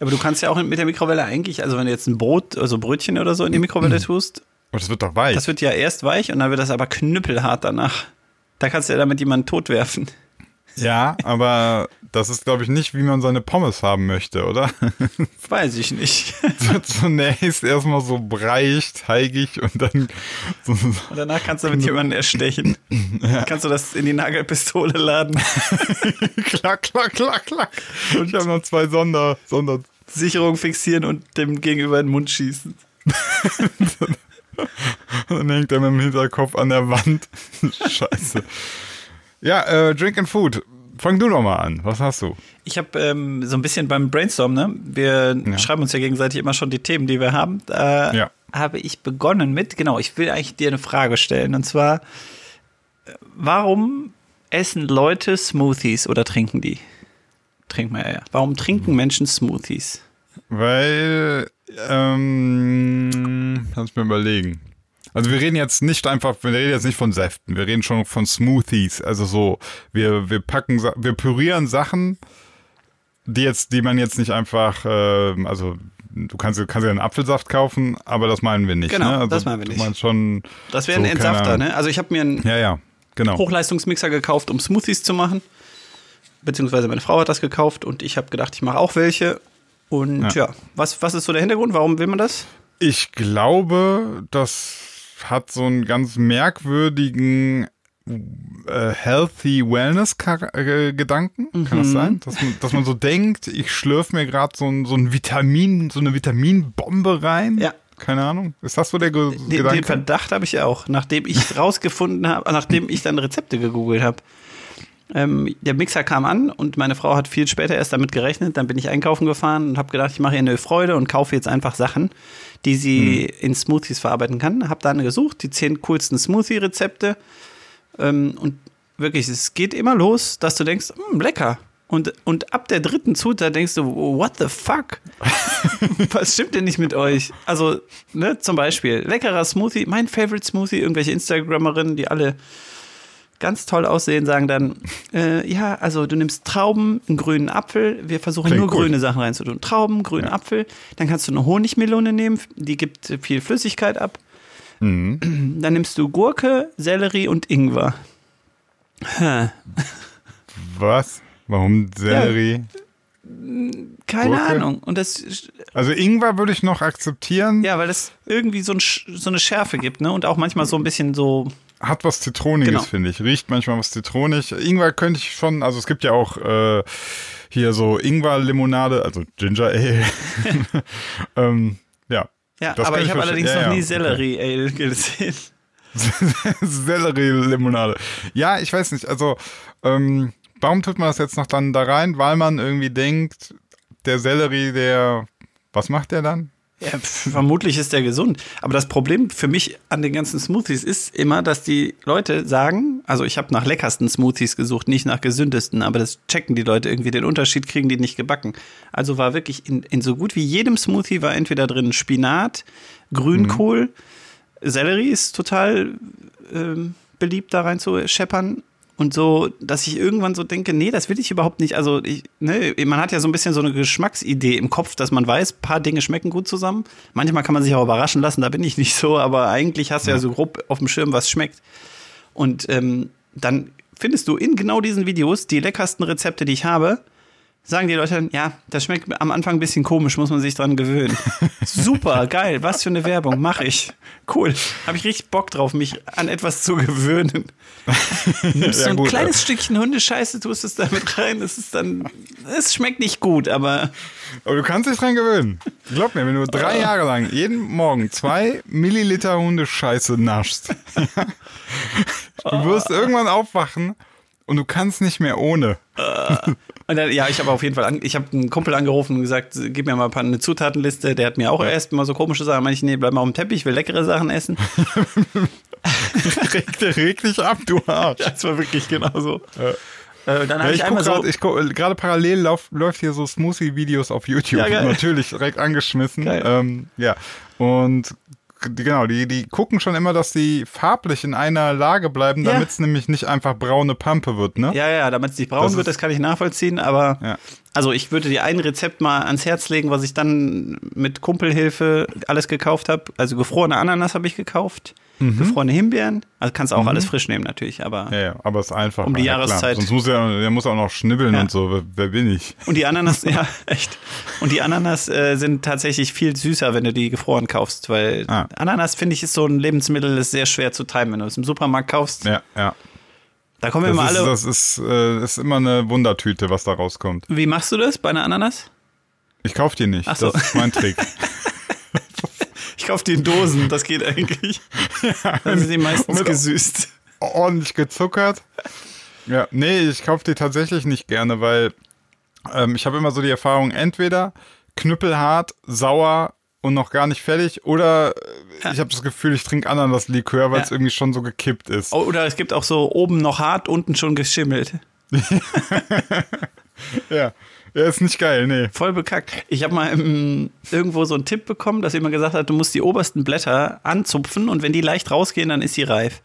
Aber du kannst ja auch mit der Mikrowelle eigentlich, also wenn du jetzt ein Brot, also Brötchen oder so in die Mikrowelle tust, Aber das wird doch weich. das wird ja erst weich und dann wird das aber knüppelhart danach. Da kannst du ja damit jemanden totwerfen. Ja, aber das ist, glaube ich, nicht, wie man seine Pommes haben möchte, oder? Weiß ich nicht. Zunächst erstmal so breich, teigig und dann so, Und danach kannst du damit jemanden erstechen. Kannst du das in die Nagelpistole laden, klack, klack, klack, klack. Und ich habe noch zwei Sonder, Sonder, Sicherung fixieren und dem gegenüber in den Mund schießen. Dann hängt er mit dem Hinterkopf an der Wand. Scheiße. Ja, äh, Drink and Food. Fang du doch mal an. Was hast du? Ich habe ähm, so ein bisschen beim Brainstorm, ne? Wir Ja. schreiben uns ja gegenseitig immer schon die Themen, die wir haben. Da Ja. habe ich begonnen mit, genau, ich will eigentlich dir eine Frage stellen. Und zwar, äh, warum essen Leute Smoothies oder trinken die? Trinken wir ja. Warum trinken Menschen Smoothies? Weil, ähm, lass mir überlegen. Also wir reden jetzt nicht einfach, wir reden jetzt nicht von Säften, wir reden schon von Smoothies. Also so, wir, wir packen, wir pürieren Sachen, die jetzt, die man jetzt nicht einfach, ähm, also du kannst, du kannst ja einen Apfelsaft kaufen, aber das meinen wir nicht. Genau, ne? also, das meinen wir nicht. meinst schon. Das wäre so, ein Entsafter, ne? Also ich habe mir einen Ja, ja, genau. Hochleistungsmixer gekauft, um Smoothies zu machen. Beziehungsweise meine Frau hat das gekauft und ich habe gedacht, ich mache auch welche. Und ja, Ja. was, was ist so der Hintergrund? Warum will man das? Ich glaube, das hat so einen ganz merkwürdigen äh, Healthy Wellness-Gedanken. Kann Mhm. das sein? Dass man, dass man so denkt, ich schlürfe mir gerade so ein, so ein Vitamin, so eine Vitaminbombe rein. Ja. Keine Ahnung. Ist das so der Ge Den, den Gedanke? Verdacht habe ich auch, nachdem ich rausgefunden habe, nachdem ich dann Rezepte gegoogelt habe. Ähm, der Mixer kam an und meine Frau hat viel später erst damit gerechnet. Dann bin ich einkaufen gefahren und habe gedacht, ich mache ihr eine Freude und kaufe jetzt einfach Sachen, die sie in Smoothies verarbeiten kann. Habe dann gesucht, die zehn coolsten Smoothie-Rezepte. Ähm, und wirklich, es geht immer los, dass du denkst, "Hm, lecker. Und, und ab der dritten Zutat denkst du, what the fuck? Was stimmt denn nicht mit euch? Also, ne, zum Beispiel, leckerer Smoothie, mein Favorite Smoothie, irgendwelche Instagrammerinnen, die alle ganz toll aussehen, sagen dann, äh, ja, also du nimmst Trauben, einen grünen Apfel, wir versuchen Klingt nur gut. grüne Sachen reinzutun. Trauben, grünen Apfel, dann kannst du eine Honigmelone nehmen, die gibt viel Flüssigkeit ab. Mhm. Dann nimmst du Gurke, Sellerie und Ingwer. Was? Warum Sellerie? Keine Gurke? Ahnung. Und das Also Ingwer würde ich noch akzeptieren. Ja, weil das irgendwie so, ein, so eine Schärfe gibt, ne? Und auch manchmal so ein bisschen so. Hat was Zitroniges, Genau. finde ich. Riecht manchmal was zitronig. Ingwer könnte ich schon, also es gibt ja auch äh, hier so Ingwer-Limonade, also Ginger Ale. ähm, ja. Ja, aber ich habe allerdings Ja, noch ja, nie okay. Sellerie-Ale gesehen. Sellerie-Limonade. Ja, ich weiß nicht, also ähm, warum tut man das jetzt noch dann da rein? Weil man irgendwie denkt, der Sellerie, der, was macht der dann? Ja, vermutlich ist der gesund. Aber das Problem für mich an den ganzen Smoothies ist immer, dass die Leute sagen, also ich habe nach leckersten Smoothies gesucht, nicht nach gesündesten, aber das checken die Leute irgendwie, den Unterschied kriegen die nicht gebacken. Also war wirklich in, in so gut wie jedem Smoothie war entweder drin Spinat, Grünkohl, Sellerie ist total ähm, beliebt da rein zu scheppern. Und so, dass ich irgendwann so denke, nee, das will ich überhaupt nicht. Also, ich, ne, man hat ja so ein bisschen so eine Geschmacksidee im Kopf, dass man weiß, ein paar Dinge schmecken gut zusammen. Manchmal kann man sich auch überraschen lassen, da bin ich nicht so, aber eigentlich hast du ja, so grob auf dem Schirm, was schmeckt. Und ähm, dann findest du in genau diesen Videos die leckersten Rezepte, die ich habe. Sagen die Leute dann, ja, das schmeckt am Anfang ein bisschen komisch, muss man sich dran gewöhnen. Super, geil, was für eine Werbung, mache ich. Cool, habe ich richtig Bock drauf, mich an etwas zu gewöhnen. Nimmst Ja, so ein gut, kleines Stückchen Hundescheiße, tust es damit rein, das ist dann, es schmeckt nicht gut, aber Aber du kannst dich dran gewöhnen. Glaub mir, wenn du drei Jahre lang jeden Morgen zwei Milliliter Hundescheiße naschst, du wirst irgendwann aufwachen und du kannst nicht mehr ohne. Und dann, ja, ich habe auf jeden Fall, an, ich habe einen Kumpel angerufen und gesagt, gib mir mal ein paar, eine Zutatenliste. Der hat mir auch erst mal so komische Sachen. Meinte ich, nee, bleib mal auf dem Teppich, ich will leckere Sachen essen. Reg, reg dich ab, du Arsch. Das war wirklich genauso. Äh, dann Ja, habe ich ich einmal grad, so, guck, gerade parallel lauf, läuft hier so Smoothie-Videos auf YouTube. Ja. Natürlich, direkt angeschmissen. Ähm, ja. Und genau, die, die gucken schon immer, dass die farblich in einer Lage bleiben, Ja. damit es nämlich nicht einfach braune Pampe wird, ne? ja, ja, damit es nicht braun Das wird, das kann ich nachvollziehen, aber Ja. also ich würde dir ein Rezept mal ans Herz legen, was ich dann mit Kumpelhilfe alles gekauft habe. Also gefrorene Ananas habe ich gekauft, gefrorene Himbeeren, also kannst du auch alles frisch nehmen natürlich, aber Ja, ja, aber es ist einfach. Um die ja, klar. Jahreszeit. Sonst muss er, der muss auch noch schnibbeln Ja. und so. Wer, wer bin ich? Und die Ananas, ja, echt. Und die Ananas äh, sind tatsächlich viel süßer, wenn du die gefroren kaufst, weil Ah. Ananas, finde ich, ist so ein Lebensmittel, ist sehr schwer zu timen. Wenn du es im Supermarkt kaufst, Ja, ja. da kommen wir Das mal alle. das ist, äh, ist immer eine Wundertüte, was da rauskommt. Wie machst du das bei einer Ananas? Ich kauf die nicht. Ach so. Das ist mein Trick. Ich kaufe die in Dosen, das geht eigentlich. Dann sind die meistens gesüßt. ordentlich gezuckert. Ja, nee, ich kaufe die tatsächlich nicht gerne, weil ähm, ich habe immer so die Erfahrung, entweder knüppelhart, sauer und noch gar nicht fertig, oder äh, ich habe das Gefühl, ich trinke Ananas-Likör, weil es Ja. irgendwie schon so gekippt ist. Oh, Oder es gibt auch so oben noch hart, unten schon geschimmelt. Ja. Ja, ist nicht geil, nee. Voll bekackt. Ich habe mal ähm, irgendwo so einen Tipp bekommen, dass jemand gesagt hat, du musst die obersten Blätter anzupfen und wenn die leicht rausgehen, dann ist sie reif.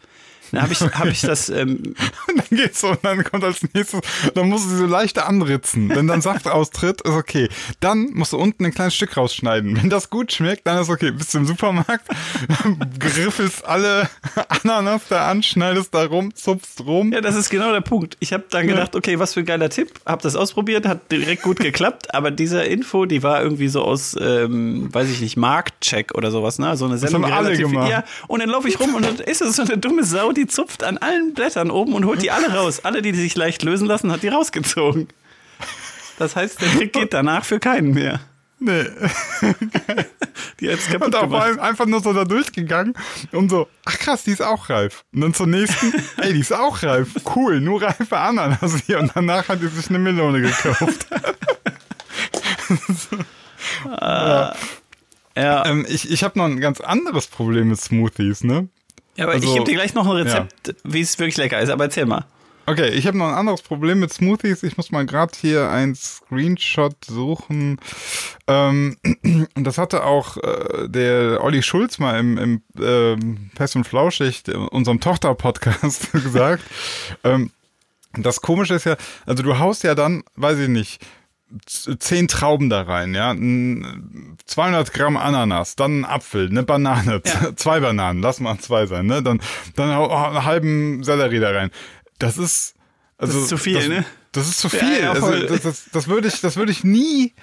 Dann habe ich, hab ich das, ähm, Und dann geht's so und dann kommt als nächstes, dann musst du sie so leicht anritzen. Wenn dann Saft austritt, ist okay. Dann musst du unten ein kleines Stück rausschneiden. Wenn das gut schmeckt, dann ist okay. Bist du im Supermarkt, griffelst alle Ananas da an, schneidest da rum, zupfst rum. ja, das ist genau der Punkt. Ich habe dann gedacht, okay, was für ein geiler Tipp. Habe das ausprobiert, hat direkt gut geklappt. Aber diese Info, die war irgendwie so aus, ähm, weiß ich nicht, Marktcheck oder sowas, ne? So eine Sendung, haben die alle gemacht. Ja, und dann laufe ich rum und dann ist es so eine dumme Sau, die zupft an allen Blättern oben und holt die alle raus. Alle, die sich leicht lösen lassen, hat die rausgezogen. Das heißt, der Trick geht danach für keinen mehr. Nee. Die hat's kaputt Und auch gemacht. ein- einfach nur so da durchgegangen und so, ach krass, die ist auch reif. Und dann zur nächsten, ey, die ist auch reif. Cool, nur reife Ananas hier. Und danach hat die sich eine Melone gekauft. Ja, ähm, ich ich habe noch ein ganz anderes Problem mit Smoothies, ne? Ja aber ich also- gebe dir gleich noch ein Rezept, wie es wirklich lecker ist. Aber erzähl mal. Okay, ich habe noch ein anderes Problem mit Smoothies. Ich muss mal gerade hier ein Screenshot suchen. Ähm, und das hatte auch äh, der Olli Schulz mal im, im ähm, Pest und Flauschig, in unserem Tochter-Podcast, gesagt. Ähm, das Komische ist ja, also du haust ja dann, weiß ich nicht, zehn Trauben da rein, ja, n- 200 Gramm Ananas, dann ein Apfel, eine Banane, Ja. zwei Bananen, lass mal zwei sein, ne, dann, dann einen halben Sellerie da rein. Das ist, also. ist zu viel, das, ne? Das ist zu Ja, viel. ja, also, voll. das, das, das würde ich, das würde ich nie,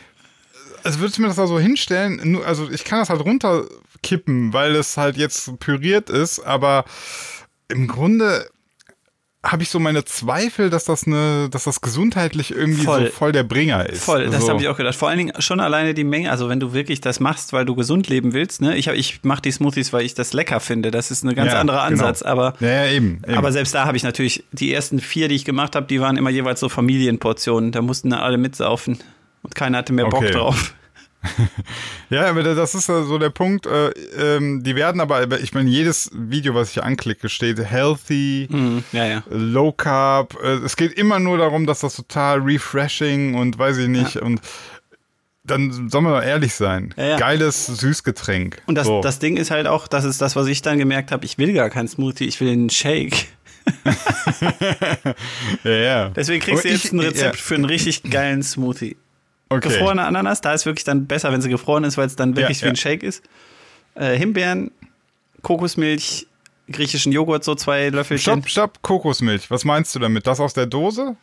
also würde ich mir das da so hinstellen, also ich kann das halt runterkippen, weil es halt jetzt püriert ist, aber im Grunde habe ich so meine Zweifel, dass das eine, dass das gesundheitlich irgendwie Voll. so voll der Bringer ist. Voll, das so. habe ich auch gedacht. Vor allen Dingen schon alleine die Menge, also wenn du wirklich das machst, weil du gesund leben willst, ne? Ich, hab- ich mache die Smoothies, weil ich das lecker finde. Das ist ein ganz Ja, anderer genau. Ansatz, aber. Ja, ja, eben. eben. Aber selbst da habe ich natürlich, die ersten vier, die ich gemacht habe, die waren immer jeweils so Familienportionen. Da mussten alle mitsaufen. Und keiner hatte mehr Bock Okay. drauf. Ja, aber das ist ja so der Punkt. Äh, ähm, die werden aber, ich meine, jedes Video, was ich hier anklicke, steht healthy, Hm, ja, ja. low carb. Äh, es geht immer nur darum, dass das total refreshing und weiß ich nicht. Und dann sollen wir doch ehrlich sein. Ja, ja. Geiles Süßgetränk. Und das, so. das Ding ist halt auch, das ist das, was ich dann gemerkt habe, ich will gar keinen Smoothie, ich will einen Shake. ja, ja. Deswegen kriegst du jetzt ich- ein Rezept ja, für einen richtig geilen Smoothie. Okay. Gefrorene Ananas, da ist wirklich dann besser, wenn sie gefroren ist, weil es dann wirklich Ja, wie ein ja. Shake ist. Äh, Himbeeren, Kokosmilch, griechischen Joghurt, so zwei Löffelchen. Stopp, stopp, Kokosmilch. Was meinst du damit? Das aus der Dose?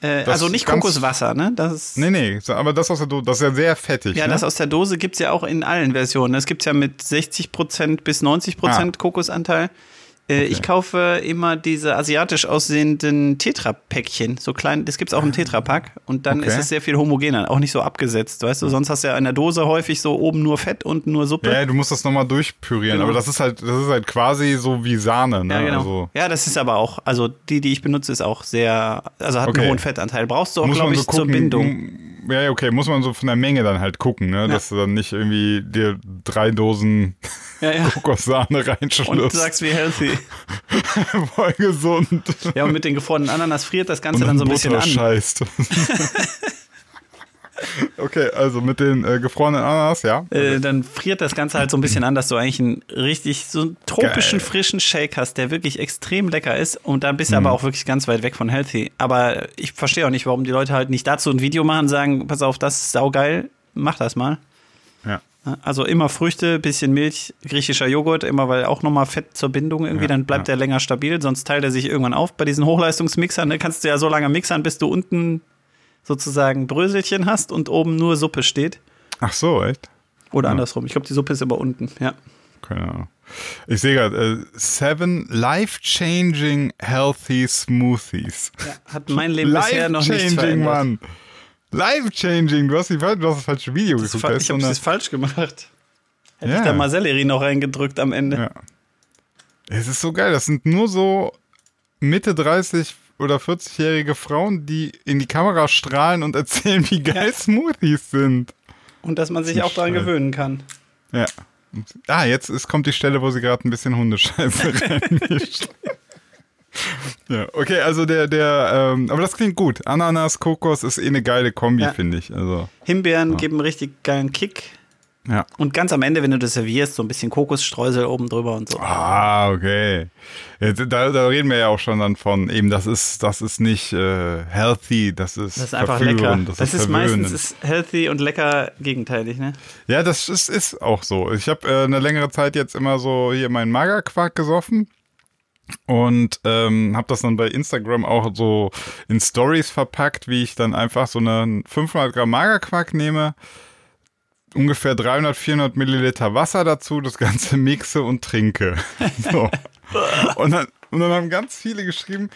Äh, also nicht Kokoswasser, ne? Das ist, Nee, nee, aber das aus der Dose, das ist ja sehr fettig. ja, ne? das aus der Dose gibt es ja auch in allen Versionen. Es gibt ja mit 60% bis 90% Ah. Kokosanteil. Äh, Ich kaufe immer diese asiatisch aussehenden Tetra-Päckchen. So klein, das gibt es auch im Tetra-Pack. Und dann Okay. ist es sehr viel homogener, auch nicht so abgesetzt. Weißt du, sonst hast du ja in der Dose häufig so oben nur Fett und nur Suppe. Ja, du musst das nochmal durchpürieren, Genau. aber das ist halt, das ist halt quasi so wie Sahne, ne? Ja, genau. Also, ja, das ist aber auch, also die, die ich benutze, ist auch sehr, also hat Okay. einen hohen Fettanteil. Brauchst du auch, glaube ich, so zur gucken, Bindung. m- Ja, ja, okay, muss man so von der Menge dann halt gucken, ne? Dass du dann nicht irgendwie dir drei Dosen Ja, ja. Kokossahne Und reinschlürfst. sagst, wie healthy. Voll gesund. Ja, und mit den gefrorenen Ananas friert das Ganze dann so ein bisschen an. scheißt. okay, also mit den äh, gefrorenen Ananas, ja. Äh, dann friert das Ganze halt so ein bisschen an, dass du eigentlich einen richtig so einen tropischen, Geil. frischen Shake hast, der wirklich extrem lecker ist. Und dann bist du Mhm. aber auch wirklich ganz weit weg von healthy. Aber ich verstehe auch nicht, warum die Leute halt nicht dazu ein Video machen und sagen, pass auf, das ist saugeil, mach das mal. ja. Also immer Früchte, bisschen Milch, griechischer Joghurt, immer weil auch nochmal Fett zur Bindung irgendwie, Ja, dann bleibt ja. der länger stabil, sonst teilt er sich irgendwann auf. Bei diesen Hochleistungsmixern ne, kannst du ja so lange mixern, bis du unten sozusagen Bröselchen hast und oben nur Suppe steht. Ach so, echt? Oder andersrum. Ich glaube, die Suppe ist immer unten, ja. Keine Ahnung. Ich sehe gerade, äh, seven life-changing healthy smoothies. Hat mein Leben bisher noch Life-changing, verändert. Mann. Life-changing. Du hast, die, du hast das falsche Video Das geguckt. ich habe es falsch gemacht. Hätte Ja. ich da mal Sellerie noch reingedrückt am Ende. Ja. Es ist so geil. Das sind nur so Mitte 30 oder 40-jährige Frauen, die in die Kamera strahlen und erzählen, wie geil Smoothies sind. Und dass man sich auch daran gewöhnen kann. Ja. Ah, jetzt ist, kommt die Stelle, wo sie gerade ein bisschen Hundescheiße reinmischt. ja, okay, also der, der, ähm, aber das klingt gut. Ananas, Kokos ist eh eine geile Kombi, Ja. finde ich. Also, Himbeeren geben einen richtig geilen Kick. Ja. Und ganz am Ende, wenn du das servierst, so ein bisschen Kokosstreusel oben drüber und so. Ah, okay. Ja, da, da reden wir ja auch schon dann von, eben, das ist, das ist nicht äh, healthy, das ist, Das ist einfach lecker. Das, das, ist verwöhnend. meistens ist healthy und lecker gegenteilig, ne? Ja, das ist, ist auch so. Ich habe äh, eine längere Zeit jetzt immer so hier meinen Magerquark gesoffen und ähm, habe das dann bei Instagram auch so in Stories verpackt, wie ich dann einfach so einen 500 Gramm Magerquark nehme, ungefähr 300, 400 Milliliter Wasser dazu, das Ganze mixe und trinke. So. Und dann, und dann haben ganz viele geschrieben,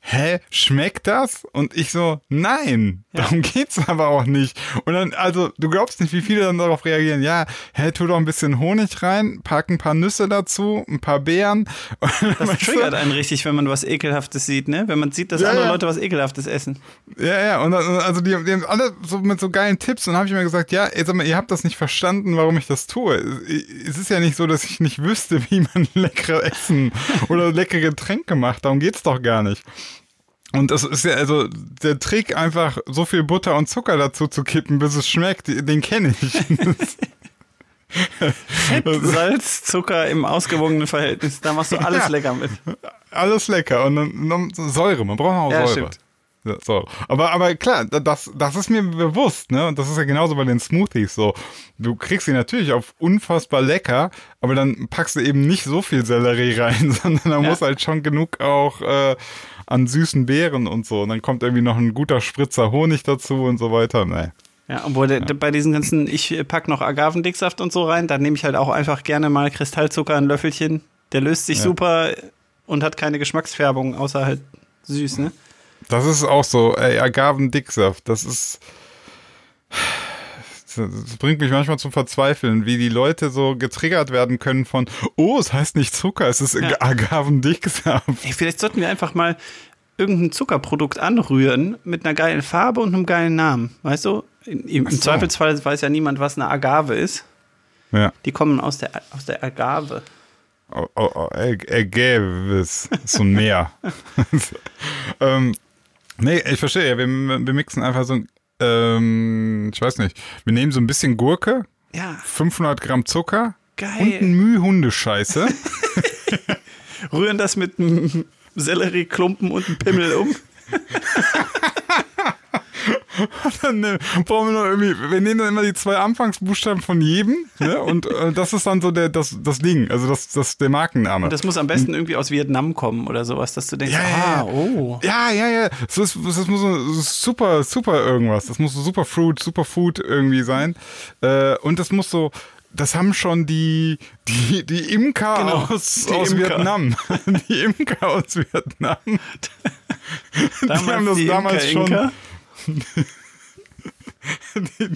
hä, schmeckt das? Und ich so, nein, darum geht's aber auch nicht. Und dann, also, du glaubst nicht, wie viele dann darauf reagieren, ja, hä, tu doch ein bisschen Honig rein, pack ein paar Nüsse dazu, ein paar Beeren. Das triggert einen richtig, wenn man was Ekelhaftes sieht, ne? Wenn man sieht, dass Ja, andere ja. Leute was Ekelhaftes essen. Ja, ja, und also die, die haben alle so mit so geilen Tipps und dann habe ich mir gesagt, ja, sag mal, ihr habt das nicht verstanden, warum ich das tue. Es ist ja nicht so, dass ich nicht wüsste, wie man leckere Essen oder leckere Getränke macht. Darum geht's doch gar nicht. Und das ist ja also der Trick, einfach so viel Butter und Zucker dazu zu kippen, bis es schmeckt, den kenne ich. Fett, Salz, Zucker im ausgewogenen Verhältnis. Da machst du alles Ja. lecker mit. Alles lecker und dann, Säure, man braucht auch Ja, Säure. stimmt. So. Aber, aber klar, das, das ist mir bewusst, ne? Und das ist ja genauso bei den Smoothies so. Du kriegst sie natürlich auf unfassbar lecker, aber dann packst du eben nicht so viel Sellerie rein, sondern da Ja. muss halt schon genug auch äh, an süßen Beeren und so. Und dann kommt irgendwie noch ein guter Spritzer Honig dazu und so weiter. Nee. Ja, obwohl der- bei diesen ganzen, ich pack noch Agavendicksaft und so rein, da nehme ich halt auch einfach gerne mal Kristallzucker, ein Löffelchen. Der löst sich Ja. super und hat keine Geschmacksfärbung, außer halt süß, ne? Das ist auch so, ey, Agavendicksaft, das ist. Das bringt mich manchmal zum Verzweifeln, wie die Leute so getriggert werden können von, oh, es heißt nicht Zucker, es ist Ja. Agavendicksaft. Ey, vielleicht sollten wir einfach mal irgendein Zuckerprodukt anrühren mit einer geilen Farbe und einem geilen Namen. Weißt du? Im, im so. Zweifelsfall weiß ja niemand, was eine Agave ist. Ja. Die kommen aus der, aus der Agave. Oh, oh, oh, Ergäbes. So ein Meer. ähm, nee, ich verstehe. Ja, wir, wir mixen einfach so, ähm, ich weiß nicht, wir nehmen so ein bisschen Gurke, Ja, 500 Gramm Zucker Geil. und ein Müh Hundescheiße. rühren das mit einem Sellerieklumpen und einem Pimmel um. dann äh, brauchen wir noch irgendwie, wir nehmen dann immer die zwei Anfangsbuchstaben von jedem, ne? Und äh, das ist dann so der, das, das Ding, also das, das der Markenname. Und das muss am besten irgendwie aus Vietnam kommen oder sowas, dass du denkst, Ja, ja, ah, ja. oh. Ja, ja, ja. Das, ist, das muss so super, super irgendwas. Das muss so super Fruit, super Food irgendwie sein. Äh, und das muss so, das haben schon die, die, die Imker Genau, aus, die aus Imker. Vietnam. Die Imker aus Vietnam. Damals haben das die damals Imker, schon- Inka. Die,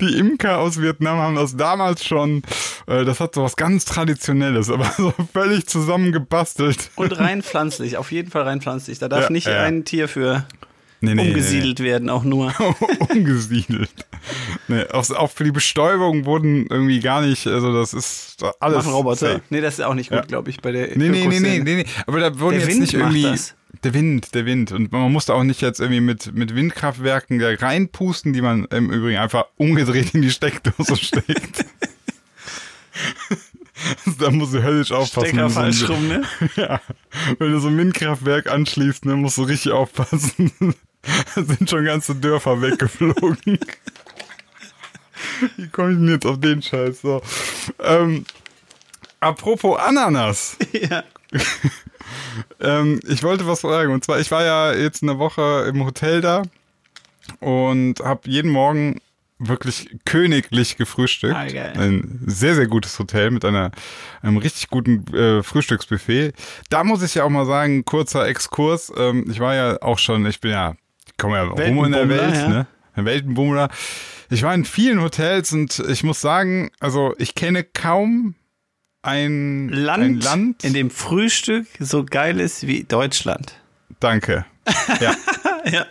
die Imker aus Vietnam haben das damals schon, äh, das hat so was ganz Traditionelles, aber so völlig zusammengebastelt. Und rein pflanzlich, auf jeden Fall rein pflanzlich. Da darf Ja, nicht ja. ein Tier für Nee, nee, umgesiedelt werden, auch nur. umgesiedelt. Nee, auch, auch für die Bestäubung wurden irgendwie gar nicht, also das ist alles. Machen Roboter. safe. Nee, das ist auch nicht gut, Ja. glaube ich, bei der Nee, nee, nee, nee, nee, nee. Aber da wurden Der jetzt Wind nicht irgendwie. das. Der Wind, der Wind. Und man musste auch nicht jetzt irgendwie mit, mit Windkraftwerken da reinpusten, die man im Übrigen einfach umgedreht in die Steckdose steckt. da musst du höllisch aufpassen. Stecker wenn du so ein- falsch rum, ne? Ja, wenn du so ein Windkraftwerk anschließt, dann musst du richtig aufpassen. da sind schon ganze Dörfer weggeflogen. Wie komme ich denn jetzt auf den Scheiß? So. Ähm, apropos Ananas. ja. Ähm, ich wollte was fragen. Und zwar, ich war ja jetzt eine Woche im Hotel da und habe jeden Morgen wirklich königlich gefrühstückt. Ah. Ein sehr, sehr gutes Hotel mit einer, einem richtig guten äh, Frühstücksbuffet. Da muss ich ja auch mal sagen, kurzer Exkurs. Ähm, ich war ja auch schon, ich bin ja, ich komme ja rum in der Welt, ja. ne? Weltenbummler. Ich war in vielen Hotels und ich muss sagen, also ich kenne kaum ein Land, ein Land in dem Frühstück so geil ist wie Deutschland. Danke. Ja, Ja,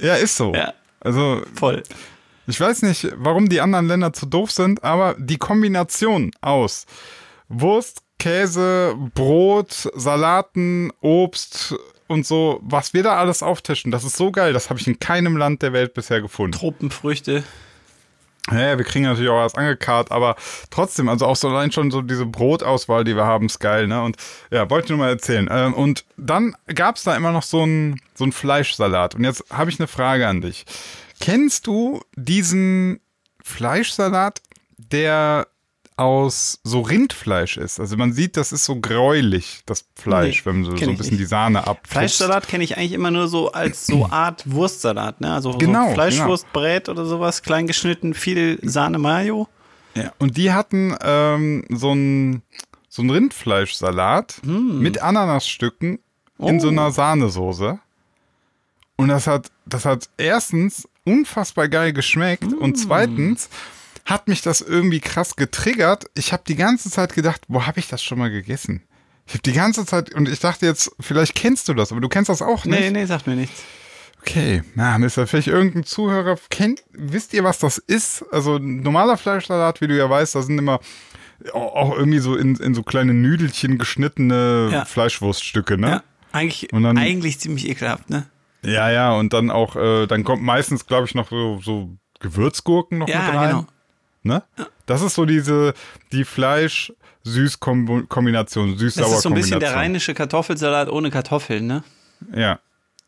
ja ist so. Ja. Also, voll. Ich weiß nicht, warum die anderen Länder zu doof sind, aber die Kombination aus Wurst, Käse, Brot, Salaten, Obst und so, was wir da alles auftischen, das ist so geil. Das habe ich in keinem Land der Welt bisher gefunden. Tropenfrüchte. Ja, wir kriegen natürlich auch was angekarrt, aber trotzdem, also auch so allein schon so diese Brotauswahl, die wir haben, ist geil, ne? Und ja, wollte ich nur mal erzählen. Ähm, und dann gab's da immer noch so ein, so ein Fleischsalat. Und jetzt habe ich eine Frage an dich. Kennst du diesen Fleischsalat, der aus so Rindfleisch ist? Also man sieht, das ist so gräulich, das Fleisch, Nee, wenn man so, so ein bisschen nicht. die Sahne ab. Fleischsalat kenne ich eigentlich immer nur so als so Art Wurstsalat, ne? Also Genau, so Fleischwurstbrät oder sowas, klein geschnitten, viel Sahne Mayo. Ja, und die hatten ähm, so ein so ein Rindfleischsalat mit Ananasstücken in Oh. so einer Sahnesoße. Und das hat, das hat erstens unfassbar geil geschmeckt und zweitens hat mich das irgendwie krass getriggert. Ich habe die ganze Zeit gedacht, wo habe ich das schon mal gegessen? Ich habe die ganze Zeit und ich dachte jetzt, vielleicht kennst du das, aber du kennst das auch nicht. Nee, nee, sagt mir nichts. Okay, na, Mister, vielleicht irgendein Zuhörer kennt, wisst ihr, was das ist? Also normaler Fleischsalat, wie du ja weißt, da sind immer au- auch irgendwie so in, in so kleine Nüdelchen geschnittene Ja. Fleischwurststücke, ne? Ja, eigentlich, dann- eigentlich ziemlich ekelhaft, ne? Ja, ja, und dann auch, äh, dann kommt meistens, glaube ich, noch so, so Gewürzgurken noch Ja, mit rein. genau. Ne? Das ist so diese, die Fleisch-Süß-Kombination, Das ist so ein süß-sauer-Kombination. bisschen der rheinische Kartoffelsalat ohne Kartoffeln, ne? Ja.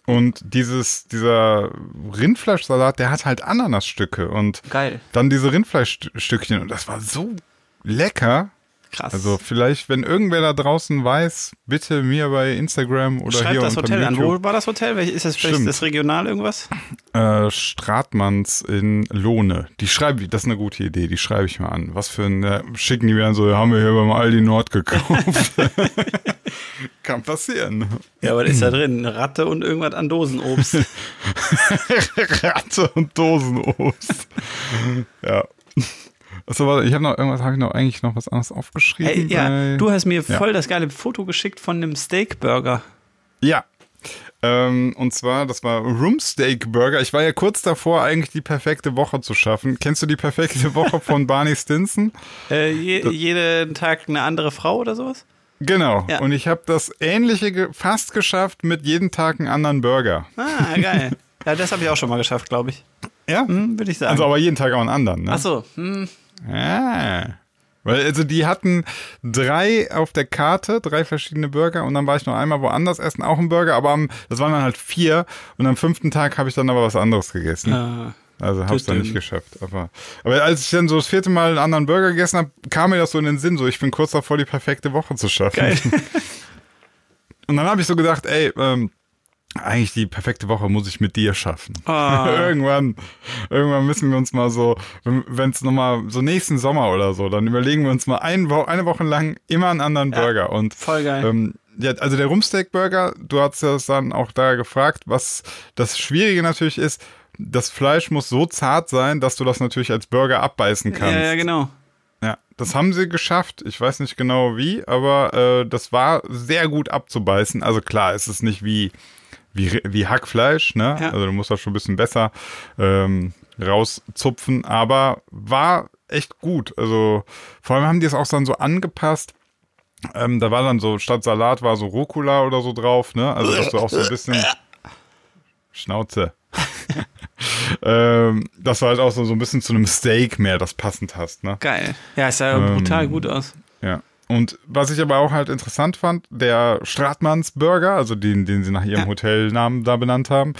Und dieses, dieser Rindfleischsalat, der hat halt Ananasstücke und Geil. dann diese Rindfleischstückchen und das war so lecker. Krass. Also vielleicht, wenn irgendwer da draußen weiß, bitte mir bei Instagram oder Schreib hier das Hotel an. YouTube. Wo war das Hotel? Ist das vielleicht Stimmt. das regional irgendwas? Äh, Stratmanns in Lohne. Die schreibe ich, das ist eine gute Idee, die schreibe ich mal an. Was für ein, äh, schicken die mir dann so, haben wir hier beim Aldi Nord gekauft. Kann passieren. Ja, aber das ist da drin? Eine Ratte und irgendwas an Dosenobst. Ratte und Dosenobst. ja. Achso, warte, ich habe noch irgendwas, habe ich noch eigentlich noch was anderes aufgeschrieben? Hey, ja, du hast mir Ja. voll das geile Foto geschickt von einem Steakburger. Ja. Ähm, und zwar, das war Roomsteak Burger. Ich war ja kurz davor, eigentlich die perfekte Woche zu schaffen. Kennst du die perfekte Woche von Barney Stinson? Äh, je, jeden Tag eine andere Frau oder sowas? Genau. Ja. Und ich habe das Ähnliche fast geschafft mit jeden Tag einen anderen Burger. Ah, geil. ja, das habe ich auch schon mal geschafft, glaube ich. Ja? Hm, Würde ich sagen. Also aber jeden Tag auch einen anderen, ne? Ach so, hm, Ah. Weil, also die hatten drei auf der Karte, drei verschiedene Burger und dann war ich noch einmal woanders essen, auch ein Burger, aber am, das waren dann halt vier und am fünften Tag habe ich dann aber was anderes gegessen. äh, Also hab's dann nicht geschafft. Aber, aber als ich dann so das vierte Mal einen anderen Burger gegessen habe, kam mir das so in den Sinn, so ich bin kurz davor, die perfekte Woche zu schaffen. geil. Und dann habe ich so gedacht, ey, ähm, eigentlich die perfekte Woche muss ich mit dir schaffen. Ah. irgendwann, irgendwann müssen wir uns mal so, wenn es nochmal so nächsten Sommer oder so, dann überlegen wir uns mal ein eine Woche lang immer einen anderen Burger. Und voll geil. ähm, ja, also der Rumsteak Burger, du hast das dann auch da gefragt, was das Schwierige natürlich ist, das Fleisch muss so zart sein, dass du das natürlich als Burger abbeißen kannst. ja, ja, genau. Ja, das haben sie geschafft. Ich weiß nicht genau wie, aber äh, das war sehr gut abzubeißen. Also klar, es ist nicht wie, wie, wie Hackfleisch, ne? Ja. Also du musst das schon ein bisschen besser ähm, rauszupfen, aber war echt gut. Also vor allem haben die es auch dann so angepasst. Ähm, da war dann so, statt Salat war so Rucola oder so drauf, ne? Also dass du auch so ein bisschen Schnauze. ähm, das war halt auch so, so ein bisschen zu einem Steak mehr, das passend hast, ne? Geil. Ja, es sah Ähm, brutal gut aus. Ja. Und was ich aber auch halt interessant fand, der Stratmanns Burger, also den, den sie nach ihrem Ja. Hotelnamen da benannt haben,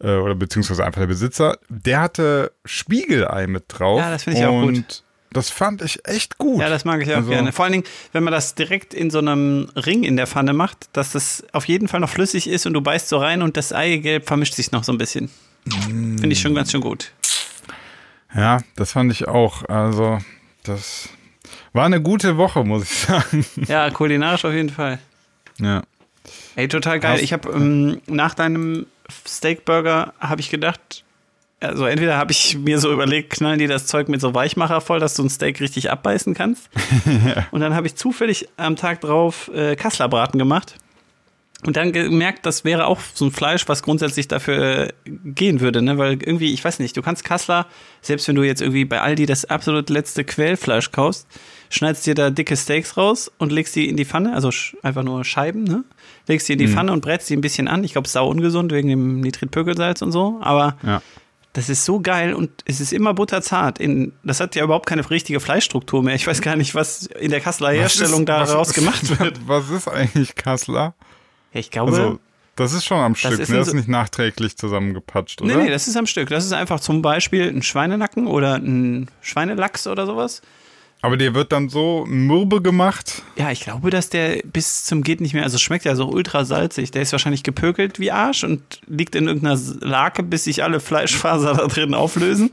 äh, oder beziehungsweise einfach der Besitzer, der hatte Spiegelei mit drauf. Ja, das finde ich auch gut. Und das fand ich echt gut. Ja, das mag ich auch Also- gerne. Vor allen Dingen, wenn man das direkt in so einem Ring in der Pfanne macht, dass das auf jeden Fall noch flüssig ist und du beißt so rein und das Eigelb vermischt sich noch so ein bisschen. Finde ich schon ganz schön gut. Ja, das fand ich auch. Also, das war eine gute Woche, muss ich sagen. Ja, kulinarisch auf jeden Fall. Ja. Ey, total geil. Ich habe ähm, nach deinem Steakburger habe ich gedacht, also entweder habe ich mir so überlegt, knallen die das Zeug mit so Weichmacher voll, dass du ein Steak richtig abbeißen kannst. Und dann habe ich zufällig am Tag drauf äh, Kasslerbraten gemacht. Und dann gemerkt, das wäre auch so ein Fleisch, was grundsätzlich dafür äh, gehen würde, ne? Weil irgendwie, ich weiß nicht, du kannst Kassler, selbst wenn du jetzt irgendwie bei Aldi das absolut letzte Quellfleisch kaufst, schneidest dir da dicke Steaks raus und legst die in die Pfanne, also einfach nur Scheiben, ne? Legst die in die Pfanne und brätst die ein bisschen an. Ich glaube, sau ungesund wegen dem Nitritpökelsalz und so, aber Ja. Das ist so geil und es ist immer butterzart. In, das hat ja überhaupt keine richtige Fleischstruktur mehr. Ich weiß gar nicht, was in der Kasseler Herstellung ist- daraus was- gemacht wird. Was ist eigentlich Kassler? Ja, ich glaube, Also, das ist schon am Stück, ist ne? Das ist nicht nachträglich zusammengepatscht, oder? nee, nee, das ist am Stück. Das ist einfach zum Beispiel ein Schweinenacken oder ein Schweinelachs oder sowas. Aber der wird dann so mürbe gemacht. Ja, ich glaube, dass der bis zum geht nicht mehr, also schmeckt ja so ultra salzig. Der ist wahrscheinlich gepökelt wie Arsch und liegt in irgendeiner Lake, bis sich alle Fleischfaser da drin auflösen.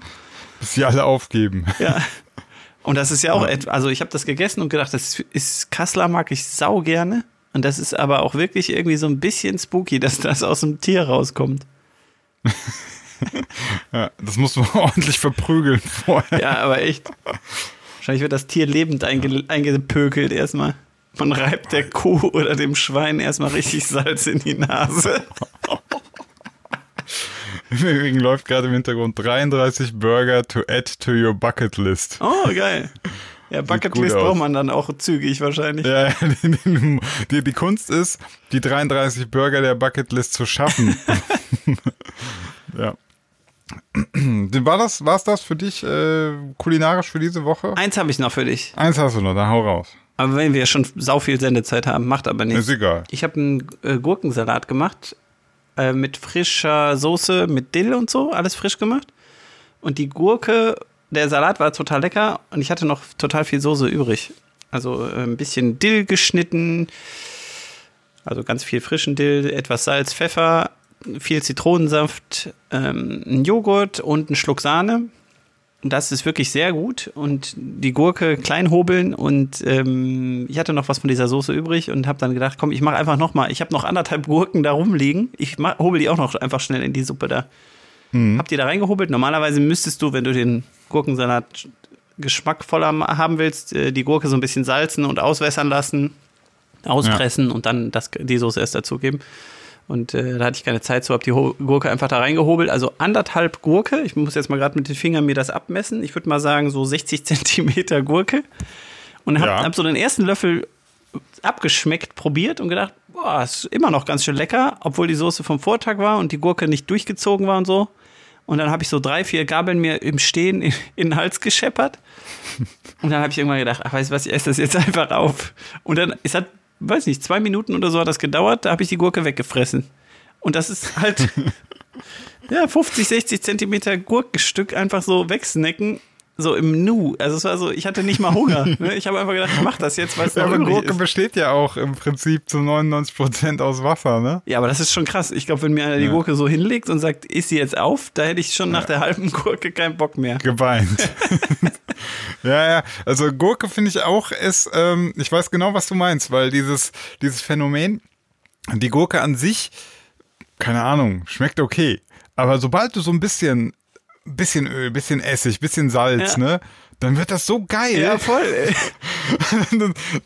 bis sie alle aufgeben. Ja. Und das ist ja auch, also ich habe das gegessen und gedacht, das ist Kassler mag ich sau gerne. Und das ist aber auch wirklich irgendwie so ein bisschen spooky, dass das aus dem Tier rauskommt. Ja, das muss man ordentlich verprügeln vorher. Ja, aber echt. Wahrscheinlich wird das Tier lebend einge eingepökelt erstmal. Man reibt der Kuh oder dem Schwein erstmal richtig Salz in die Nase. Im Übrigen läuft gerade im Hintergrund 33 Burger to add to your bucket list. Oh, geil. Ja, gut Bucketlist aus. braucht man dann auch zügig wahrscheinlich. Ja, die, die, die, die Kunst ist, die 33 Burger der Bucketlist zu schaffen. ja. War das, war's das für dich äh, kulinarisch für diese Woche? Eins habe ich noch für dich. Eins hast du noch, dann hau raus. Aber wenn wir schon sau viel Sendezeit haben, macht aber nichts. Ist egal. Ich habe einen äh, Gurkensalat gemacht äh, mit frischer Soße, mit Dill und so, alles frisch gemacht. Und die Gurke, der Salat war total lecker und ich hatte noch total viel Soße übrig. Also äh, ein bisschen Dill geschnitten, also ganz viel frischen Dill, etwas Salz, Pfeffer, viel Zitronensaft, ähm, ein Joghurt und einen Schluck Sahne. Das ist wirklich sehr gut und die Gurke klein hobeln und ähm, ich hatte noch was von dieser Soße übrig und habe dann gedacht, komm, ich mache einfach noch mal. Ich habe noch anderthalb Gurken da rumliegen. Ich mach, hobel die auch noch einfach schnell in die Suppe da. Hab die da reingehobelt. Normalerweise müsstest du, wenn du den Gurkensalat geschmackvoller ma- haben willst, äh, die Gurke so ein bisschen salzen und auswässern lassen, auspressen und dann das, die Soße erst dazugeben. Und äh, da hatte ich keine Zeit zu, habe die Ho Gurke einfach da reingehobelt. Also anderthalb Gurke. Ich muss jetzt mal gerade mit den Fingern mir das abmessen. Ich würde mal sagen, so 60 Zentimeter Gurke. Und habe Ja. hab so den ersten Löffel abgeschmeckt, probiert und gedacht, boah, ist immer noch ganz schön lecker, obwohl die Soße vom Vortag war und die Gurke nicht durchgezogen war und so. Und dann habe ich so drei, vier Gabeln mir im Stehen in, in den Hals gescheppert. Und dann habe ich irgendwann gedacht, ach, weißt du was, ich esse das jetzt einfach auf. Und dann, es hat, weiß nicht, zwei Minuten oder so hat das gedauert, da habe ich die Gurke weggefressen. Und das ist halt, ja, 50, 60 Zentimeter Gurkenstück einfach so wegsnacken, so im Nu. Also es war so, ich hatte nicht mal Hunger. Ne? Ich habe einfach gedacht, ich mach das jetzt, weil es Ja, aber Gurke ist. besteht ja auch im Prinzip zu 99% aus Wasser, ne? Ja, aber das ist schon krass. Ich glaube, wenn mir einer die Gurke so hinlegt und sagt, iss sie jetzt auf, da hätte ich schon nach der halben Gurke keinen Bock mehr. Geweint. ja, ja. Also Gurke finde ich auch ist, ähm, ich weiß genau, was du meinst, weil dieses, dieses Phänomen, die Gurke an sich, keine Ahnung, schmeckt okay. Aber sobald du so ein bisschen, bisschen Öl, bisschen Essig, bisschen Salz, Ja. ne? Dann wird das so geil. Ja, voll. Ey.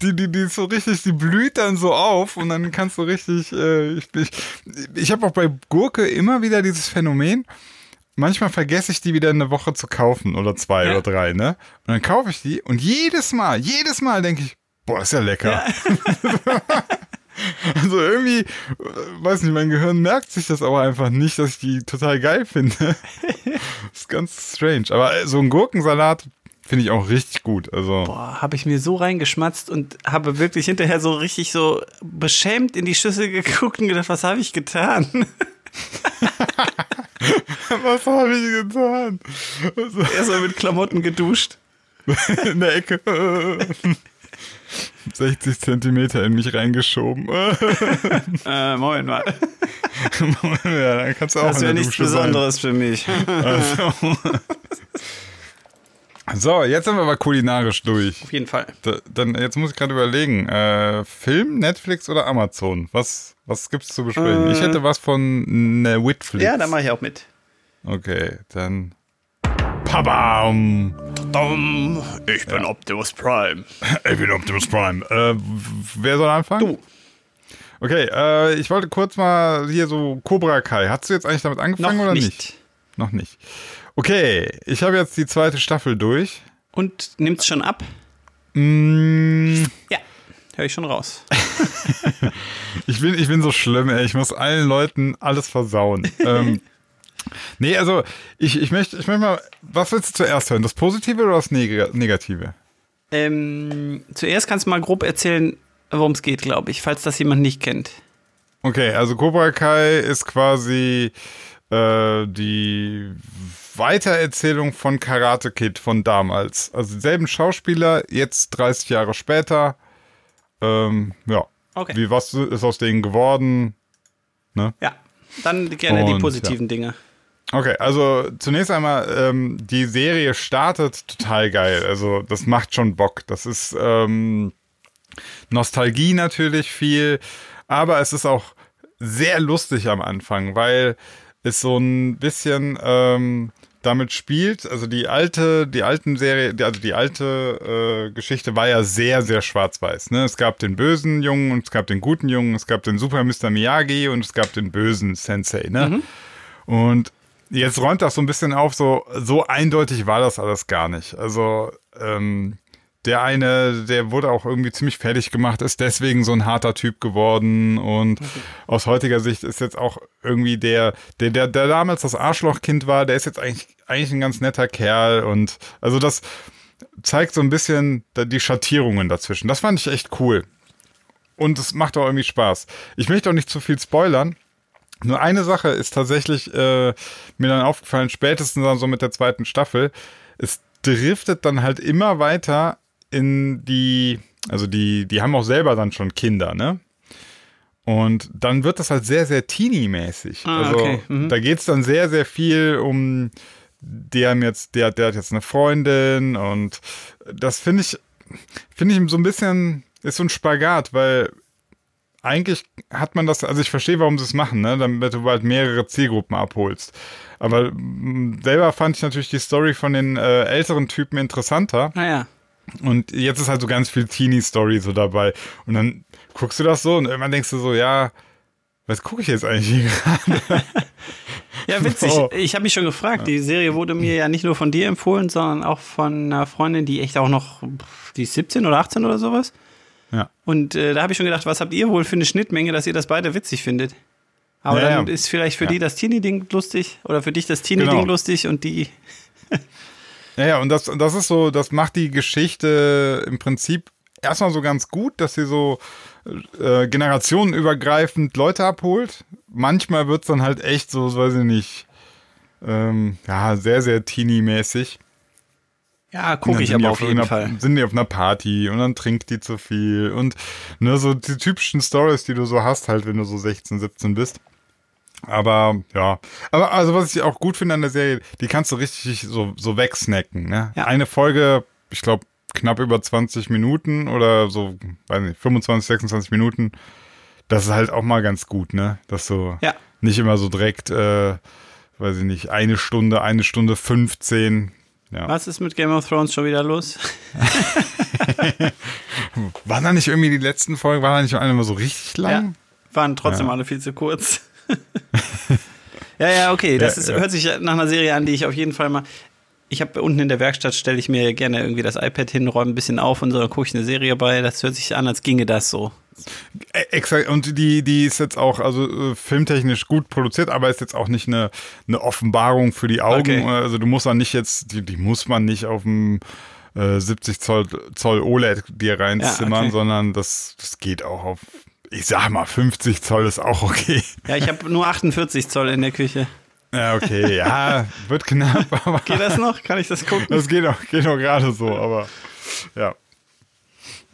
die, die, die ist so richtig, die blüht dann so auf und dann kannst du richtig, äh, ich, ich, ich habe auch bei Gurke immer wieder dieses Phänomen, manchmal vergesse ich die wieder eine Woche zu kaufen oder zwei Ja. oder drei, ne? Und dann kaufe ich die und jedes Mal, jedes Mal denke ich, boah, ist ja lecker. Also irgendwie, äh, weiß nicht, mein Gehirn merkt sich das aber einfach nicht, dass ich die total geil finde. Das ist ganz strange. Aber äh, so ein Gurkensalat finde ich auch richtig gut. Also. Boah, habe ich mir so reingeschmatzt und habe wirklich hinterher so richtig so beschämt in die Schüssel geguckt und gedacht, was habe ich getan? Was habe ich getan? Also, Erstmal mit Klamotten geduscht. in der Ecke. 60 Zentimeter in mich reingeschoben. Äh, Moment mal. ja, dann kannst du auch Das wäre nichts Dusche sein. Besonderes für mich. Also. So, jetzt sind wir aber kulinarisch durch. Auf jeden Fall. Da, dann, jetzt muss ich gerade überlegen. Äh, Film, Netflix oder Amazon? Was, was gibt's zu besprechen? Äh. ich hätte was von ne Witflix. Ja, da mache ich auch mit. Okay, dann. Pabam! Ich bin Optimus Prime. Ich bin Optimus Prime. Äh, wer soll anfangen? Du. Okay, äh, ich wollte kurz mal hier so Cobra Kai. Hast du jetzt eigentlich damit Noch angefangen oder nicht. nicht? Noch nicht. Okay, ich habe jetzt die zweite Staffel durch. Und nimmt's schon ab? Mm, Ja, höre ich schon raus. ich, bin, ich bin so schlimm, ey. Ich muss allen Leuten alles versauen. ähm, Nee, also ich, ich möchte ich möchte mal, was willst du zuerst hören? Das Positive oder das Neg Negative? Ähm, zuerst kannst du mal grob erzählen, worum es geht, glaube ich, falls das jemand nicht kennt. Okay, also Cobra Kai ist quasi äh, die Weitererzählung von Karate Kid von damals. Also dieselben Schauspieler, jetzt 30 Jahre später. Ähm, ja. Okay. Wie, was ist aus denen geworden? Ja, dann gerne die Und, positiven Dinge. Okay, also zunächst einmal, ähm, die Serie startet total geil. Also das macht schon Bock. Das ist ähm, Nostalgie natürlich viel, aber es ist auch sehr lustig am Anfang, weil es so ein bisschen ähm, damit spielt. Also die alte, die alten Serie, die- also die alte äh, Geschichte war ja sehr, sehr schwarz-weiß. Ne? Es gab den bösen Jungen und es gab den guten Jungen, es gab den Super Mr. Miyagi und es gab den bösen Sensei. Ne? Und jetzt räumt das so ein bisschen auf, so, so eindeutig war das alles gar nicht. Also, ähm, der eine, der wurde auch irgendwie ziemlich fertig gemacht, ist deswegen so ein harter Typ geworden und aus heutiger Sicht ist jetzt auch irgendwie der, der, der, der damals das Arschlochkind war, der ist jetzt eigentlich, eigentlich ein ganz netter Kerl und also das zeigt so ein bisschen die Schattierungen dazwischen. Das fand ich echt cool. Und es macht auch irgendwie Spaß. Ich möchte auch nicht zu viel spoilern. Nur eine Sache ist tatsächlich äh, mir dann aufgefallen, spätestens dann so mit der zweiten Staffel. Es driftet dann halt immer weiter in die, also die, die haben auch selber dann schon Kinder, ne? Und dann wird das halt sehr, sehr teeny-mäßig. Ah, also okay. Mhm. da geht's dann sehr, sehr viel um, der haben jetzt, der, der hat jetzt eine Freundin und das finde ich, finde ich so ein bisschen, ist so ein Spagat, weil eigentlich hat man das, also ich verstehe, warum sie es machen, ne? damit du halt mehrere Zielgruppen abholst. Aber mh, selber fand ich natürlich die Story von den äh, älteren Typen interessanter. Naja. Und jetzt ist halt so ganz viel Teenie-Story so dabei. Und dann guckst du das so und irgendwann denkst du so, ja, was gucke ich jetzt eigentlich hier gerade? Ja, witzig. So. Ich habe mich schon gefragt. Die Serie wurde mir ja nicht nur von dir empfohlen, sondern auch von einer Freundin, die echt auch noch, die ist 17 oder 18 oder sowas. Ja. Und äh, da habe ich schon gedacht, was habt ihr wohl für eine Schnittmenge, dass ihr das beide witzig findet? Aber Ja, dann ja. ist vielleicht für Ja. die das Teenie-Ding lustig oder für dich das Teenie-Ding Genau. lustig und die. Ja, ja, und das, das ist so, das macht die Geschichte im Prinzip erstmal so ganz gut, dass sie so äh, generationenübergreifend Leute abholt. Manchmal wird's dann halt echt so, weiß ich nicht, ähm, ja, sehr, sehr teeny-mäßig. Ja, gucke ich aber auf jeden irgendeiner- Fall. Sind die auf einer Party und dann trinkt die zu viel und ne, so die typischen Stories, die du so hast, halt, wenn du so 16, 17 bist. Aber ja, aber also was ich auch gut finde an der Serie, die kannst du richtig so, so wegsnacken. Ne? Ja. Eine Folge, ich glaube, knapp über 20 Minuten oder so, weiß nicht, 25, 26 Minuten. Das ist halt auch mal ganz gut, ne? Dass du Ja. nicht immer so direkt, äh, weiß ich nicht, eine Stunde, eine Stunde 15. Ja. Was ist mit Game of Thrones schon wieder los? Waren da nicht irgendwie die letzten Folgen, war da nicht eine mal so richtig lang? Ja. Waren trotzdem Ja. alle viel zu kurz. ja, ja, okay. Das ist, hört sich nach einer Serie an, die ich auf jeden Fall mal. Ich habe unten in der Werkstatt, stelle ich mir gerne irgendwie das iPad hin, räume ein bisschen auf und so, dann gucke ich eine Serie bei. Das hört sich an, als ginge das so. E- Exakt, und die, die ist jetzt auch, also äh, filmtechnisch gut produziert, aber ist jetzt auch nicht eine, eine Offenbarung für die Augen. Okay. Also du musst dann nicht jetzt, die, die muss man nicht auf dem äh, 70 Zoll, Zoll OLED dir reinzimmern, okay. sondern das, das geht auch auf, ich sag mal, 50 Zoll ist auch okay. Ja, ich habe nur 48 Zoll in der Küche. Ja, okay, ja, wird knapp, aber Geht das noch? Kann ich das gucken? das geht auch, geht auch gerade so, aber ja.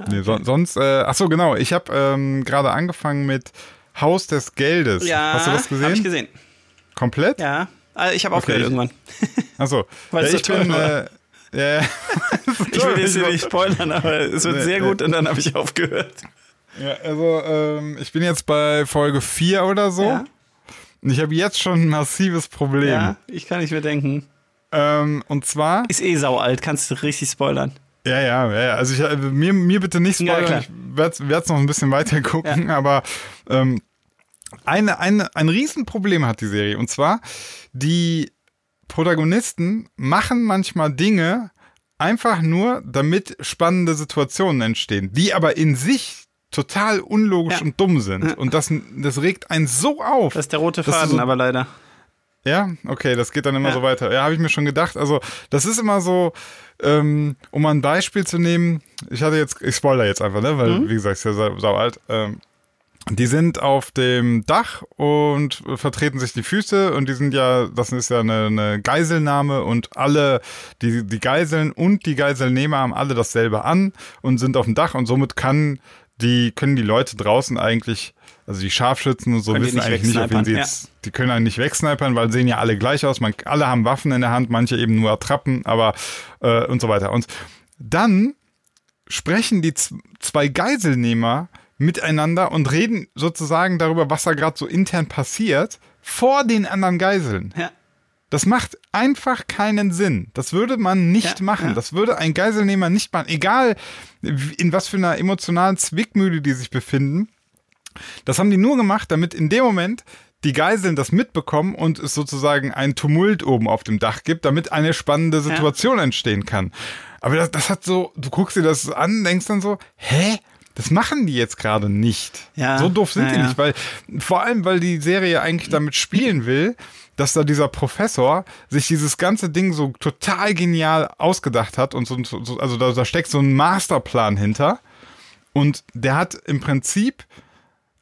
Nee, son sonst, äh, ach so, genau, ich habe ähm, gerade angefangen mit Haus des Geldes. Ja, Hast du das gesehen? Habe ich gesehen. Komplett? Ja. Also ich habe aufgehört ich- irgendwann. Achso. Weil ja, ich so bin, äh, ja. Ich will jetzt hier nicht spoilern, aber es wird Nee, sehr nee. gut und dann habe ich aufgehört. ja, also, ähm, ich bin jetzt bei Folge 4 oder so. Ja, Und ich habe jetzt schon ein massives Problem. ja, ich kann nicht mehr denken. Ähm, und zwar, Ist eh sau alt, kannst du richtig spoilern. Ja, ja, ja, ja, also ich, äh, mir, mir bitte nicht Ja, spoilern, klar. ich werde es noch ein bisschen weiter gucken, aber ähm, eine, eine, ein Riesenproblem hat die Serie. Und zwar, die Protagonisten machen manchmal Dinge einfach nur, damit spannende Situationen entstehen, die aber in sich total unlogisch Ja. und dumm sind. Und das, das regt einen so auf. Das ist der rote Faden, so- aber leider. Ja, okay, das geht dann immer Ja. so weiter. Ja, habe ich mir schon gedacht. Also, das ist immer so, ähm, um mal ein Beispiel zu nehmen. Ich hatte jetzt, ich spoiler jetzt einfach, ne, weil, Mhm. wie gesagt, ist ja sau, sau alt. Ähm, die sind auf dem Dach und vertreten sich die Füße und die sind ja, das ist ja eine, eine Geiselnahme und alle, die, die Geiseln und die Geiselnehmer haben alle dasselbe an und sind auf dem Dach und somit kann die, können die Leute draußen eigentlich, also die Scharfschützen und so Können wissen nicht eigentlich nicht, auf wen sie jetzt, die können einen nicht wegsnipern, weil sehen ja alle gleich aus, man, alle haben Waffen in der Hand, manche eben nur Attrappen, aber äh, und so weiter. Und dann sprechen die zwei Geiselnehmer miteinander und reden sozusagen darüber, was da gerade so intern passiert, vor den anderen Geiseln. Ja. Das macht einfach keinen Sinn. Das würde man nicht Ja, machen. ja. Das würde ein Geiselnehmer nicht machen. Egal, in was für einer emotionalen Zwickmühle die sich befinden. Das haben die nur gemacht, damit in dem Moment die Geiseln das mitbekommen und es sozusagen ein Tumult oben auf dem Dach gibt, damit eine spannende Situation entstehen kann. Aber das, das hat so, du guckst dir das an, denkst dann so, hä? Das machen die jetzt gerade nicht. Ja, So doof sind ja, die ja. nicht, weil vor allem, weil die Serie eigentlich damit spielen will, dass da dieser Professor sich dieses ganze Ding so total genial ausgedacht hat und so, so also da, da steckt so ein Masterplan hinter und der hat im Prinzip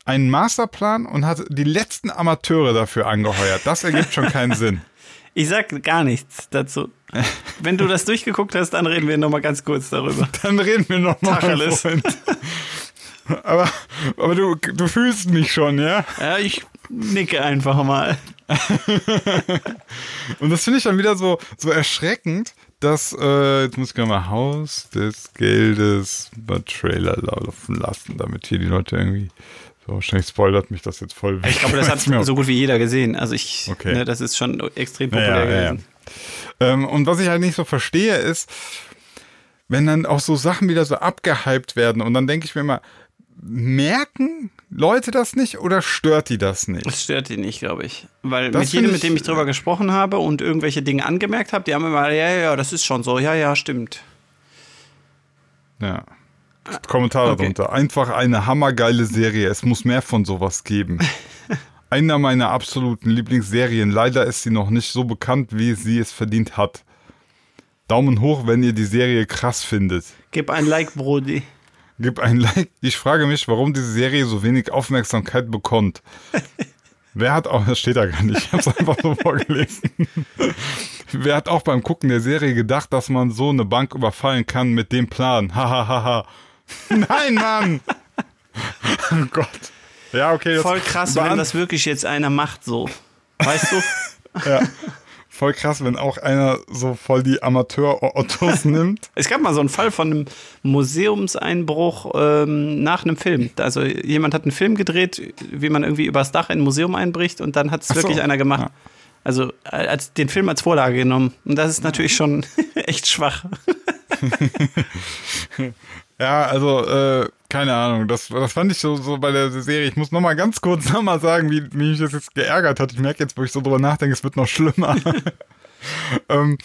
einen Masterplan und hat die letzten Amateure dafür angeheuert. Das ergibt schon keinen Sinn. Ich sag gar nichts dazu. Wenn du das durchgeguckt hast, dann reden wir noch mal ganz kurz darüber. Dann reden wir noch mal, mein Tacheles. Freund. Aber, aber du, du fühlst mich schon, ja? Ja, ich nicke einfach mal. Und das finde ich dann wieder so, so erschreckend, dass, äh, jetzt muss ich gerade mal Haus des Geldes bei Trailer laufen lassen, damit hier die Leute irgendwie, so wahrscheinlich spoilert mich das jetzt voll. Ich glaube, das hat so gut wie jeder gesehen. Also ich, Okay. ne, das ist schon extrem Ja, populär ja, ja. gewesen. Ähm, und was ich halt nicht so verstehe, ist, wenn dann auch so Sachen wieder so abgehypt werden und dann denke ich mir immer, merken Leute das nicht oder stört die das nicht? Das stört die nicht, glaube ich. Weil Das mit jedem, find mit dem ich- ich drüber gesprochen habe und irgendwelche Dinge angemerkt habe, die haben immer, ja, ja, ja, das ist schon so, ja, ja, stimmt. Ja. Kommentar Okay. darunter. Einfach eine hammergeile Serie. Es muss mehr von sowas geben. Einer meiner absoluten Lieblingsserien. Leider ist sie noch nicht so bekannt, wie sie es verdient hat. Daumen hoch, wenn ihr die Serie krass findet. Gib ein Like, Brody. Gib ein Like. Ich frage mich, warum diese Serie so wenig Aufmerksamkeit bekommt. Wer hat auch, das steht da gar nicht, ich habe es einfach so vorgelesen. Wer hat auch beim Gucken der Serie gedacht, dass man so eine Bank überfallen kann mit dem Plan? Hahaha. Nein, Mann! Oh Gott. Ja, okay. Voll krass, wenn das wirklich jetzt einer macht, so. Weißt du? ja, voll krass, wenn auch einer so voll die Amateur-Ottos nimmt. Es gab mal so einen Fall von einem Museumseinbruch ähm, nach einem Film. Also jemand hat einen Film gedreht, wie man irgendwie übers Dach in ein Museum einbricht und dann hat es so. wirklich einer gemacht. Ja. Also äh, als den Film als Vorlage genommen. Und das ist natürlich schon echt schwach. Ja, also, äh, keine Ahnung. Das, das fand ich so, so bei der Serie. Ich muss noch mal ganz kurz noch mal sagen, wie, wie mich das jetzt geärgert hat. Ich merke jetzt, wo ich so drüber nachdenke, es wird noch schlimmer. ähm,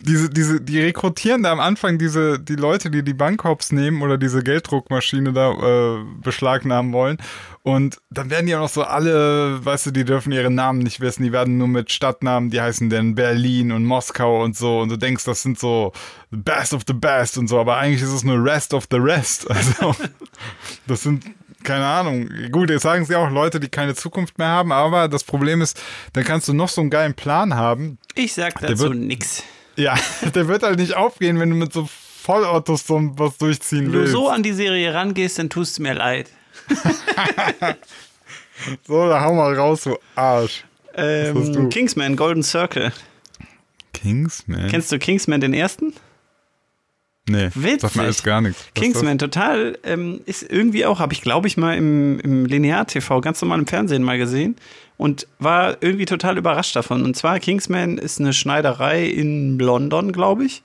diese, diese, die rekrutieren da am Anfang diese, die Leute, die die Bankhops nehmen oder diese Gelddruckmaschine da äh, beschlagnahmen wollen. Und dann werden die auch noch so alle, weißt du, die dürfen ihre Namen nicht wissen, die werden nur mit Stadtnamen, die heißen dann Berlin und Moskau und so. Und du denkst, das sind so the best of the best und so, aber eigentlich ist es nur rest of the rest. Also, das sind keine Ahnung. Gut, jetzt sagen sie auch Leute, die keine Zukunft mehr haben, aber das Problem ist, dann kannst du noch so einen geilen Plan haben. Ich sag dazu nix. Ja, der wird halt nicht aufgehen, wenn du mit so Vollautos so was durchziehen Wenn du willst. so an die Serie rangehst, dann tust du mir leid. So, da hau mal raus, du Arsch. Ähm, du? Kingsman, Golden Circle. Kingsman? Kennst du Kingsman den ersten? nee, Witzig. sagt mir alles gar nichts. Was Kingsman, total, ähm, ist irgendwie auch, habe ich glaube ich mal im, im Linear-TV, ganz normal im Fernsehen mal gesehen und war irgendwie total überrascht davon. Und zwar, Kingsman ist eine Schneiderei in London, glaube ich.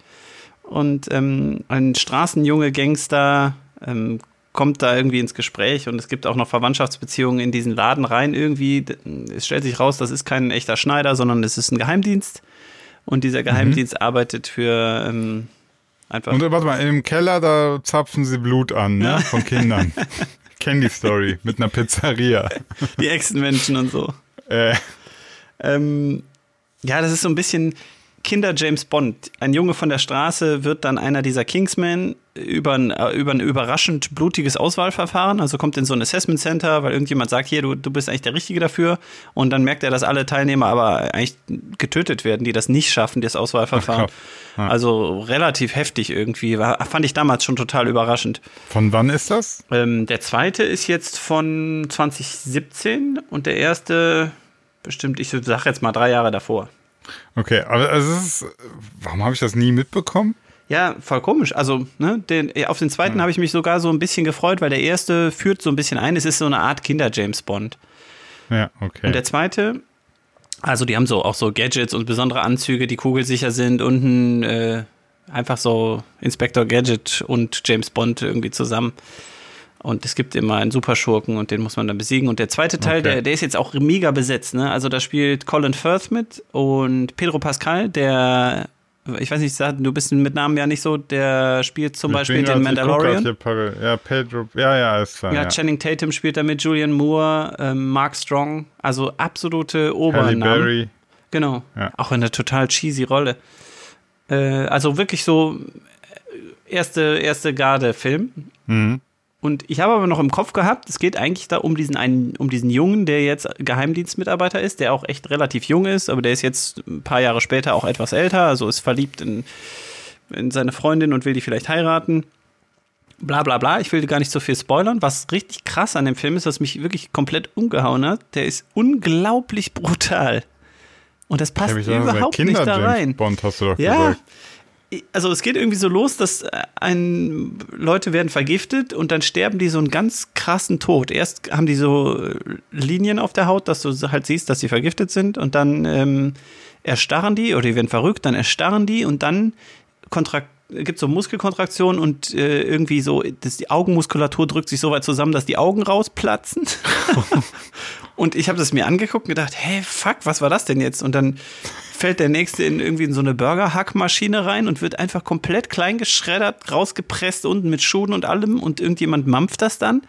Und ähm, ein straßenjunge Gangster ähm, kommt da irgendwie ins Gespräch und es gibt auch noch Verwandtschaftsbeziehungen in diesen Laden rein irgendwie. Es stellt sich raus, das ist kein echter Schneider, sondern es ist ein Geheimdienst. Und dieser Geheimdienst arbeitet für ähm, einfach Und äh, warte mal, im Keller, da zapfen sie Blut an, ne? Von Kindern. Die Story mit einer Pizzeria. die Echsenmenschen und so. Äh, Ähm, Ja, das ist so ein bisschen Kinder James Bond. Ein Junge von der Straße wird dann einer dieser Kingsmen über ein, äh, über ein überraschend blutiges Auswahlverfahren. Also kommt in so ein Assessment Center, weil irgendjemand sagt, hier, du, du bist eigentlich der Richtige dafür. Und dann merkt er, dass alle Teilnehmer aber eigentlich getötet werden, die das nicht schaffen, das Auswahlverfahren. Ach, ja. Also relativ heftig irgendwie. War, fand ich damals schon total überraschend. Von wann ist das? Ähm, der zweite ist jetzt von 2017 und der erste bestimmt, ich sag jetzt mal drei Jahre davor. Okay, aber es ist, warum habe ich das nie mitbekommen? Ja, voll komisch. Also, ne, den, auf den zweiten Ja. habe ich mich sogar so ein bisschen gefreut, weil der erste führt so ein bisschen ein. Es ist so eine Art Kinder-James Bond. Ja, okay. Und der zweite, also die haben so auch so Gadgets und besondere Anzüge, die kugelsicher sind und ein, äh, einfach so Inspector Gadget und James Bond irgendwie zusammen. Und es gibt immer einen Superschurken und den muss man dann besiegen. Und der zweite Teil, Okay. der, der ist jetzt auch mega besetzt. Ne? Also da spielt Colin Firth mit und Pedro Pascal, der, ich weiß nicht, du bist mit Namen ja nicht so, der spielt zum Ich Beispiel den Mandalorian. parallel. Ja, Pedro. Ja, ja, ist klar. Ja, Ja, Channing Tatum spielt da mit, Julian Moore, ähm, Mark Strong, also absolute Halle Obernamen. Berry. Genau. Ja. Auch in einer total cheesy Rolle. Äh, also wirklich so erste, erste Garde-Film. Mhm. Und ich habe aber noch im Kopf gehabt, es geht eigentlich da um diesen einen, um diesen Jungen, der jetzt Geheimdienstmitarbeiter ist, der auch echt relativ jung ist, aber der ist jetzt ein paar Jahre später auch etwas älter, also ist verliebt in, in seine Freundin und will die vielleicht heiraten. Bla bla bla, ich will gar nicht so viel spoilern. Was richtig krass an dem Film ist, was mich wirklich komplett umgehauen hat, der ist unglaublich brutal. Und das passt überhaupt nicht da rein. Bond hast du doch Ja. gesagt. Also es geht irgendwie so los, dass äh, ein, Leute werden vergiftet und dann sterben die so einen ganz krassen Tod. Erst haben die so äh, Linien auf der Haut, dass du halt siehst, dass sie vergiftet sind und dann ähm, erstarren die oder die werden verrückt, dann erstarren die und dann kontrakt gibt so Muskelkontraktionen und äh, irgendwie so, dass die Augenmuskulatur drückt sich so weit zusammen, dass die Augen rausplatzen. und ich habe das mir angeguckt und gedacht, hey, fuck, was war das denn jetzt? Und dann fällt der nächste in irgendwie in so eine Burger-Hackmaschine rein und wird einfach komplett klein geschreddert, rausgepresst unten mit Schuhen und allem und irgendjemand mampft das dann.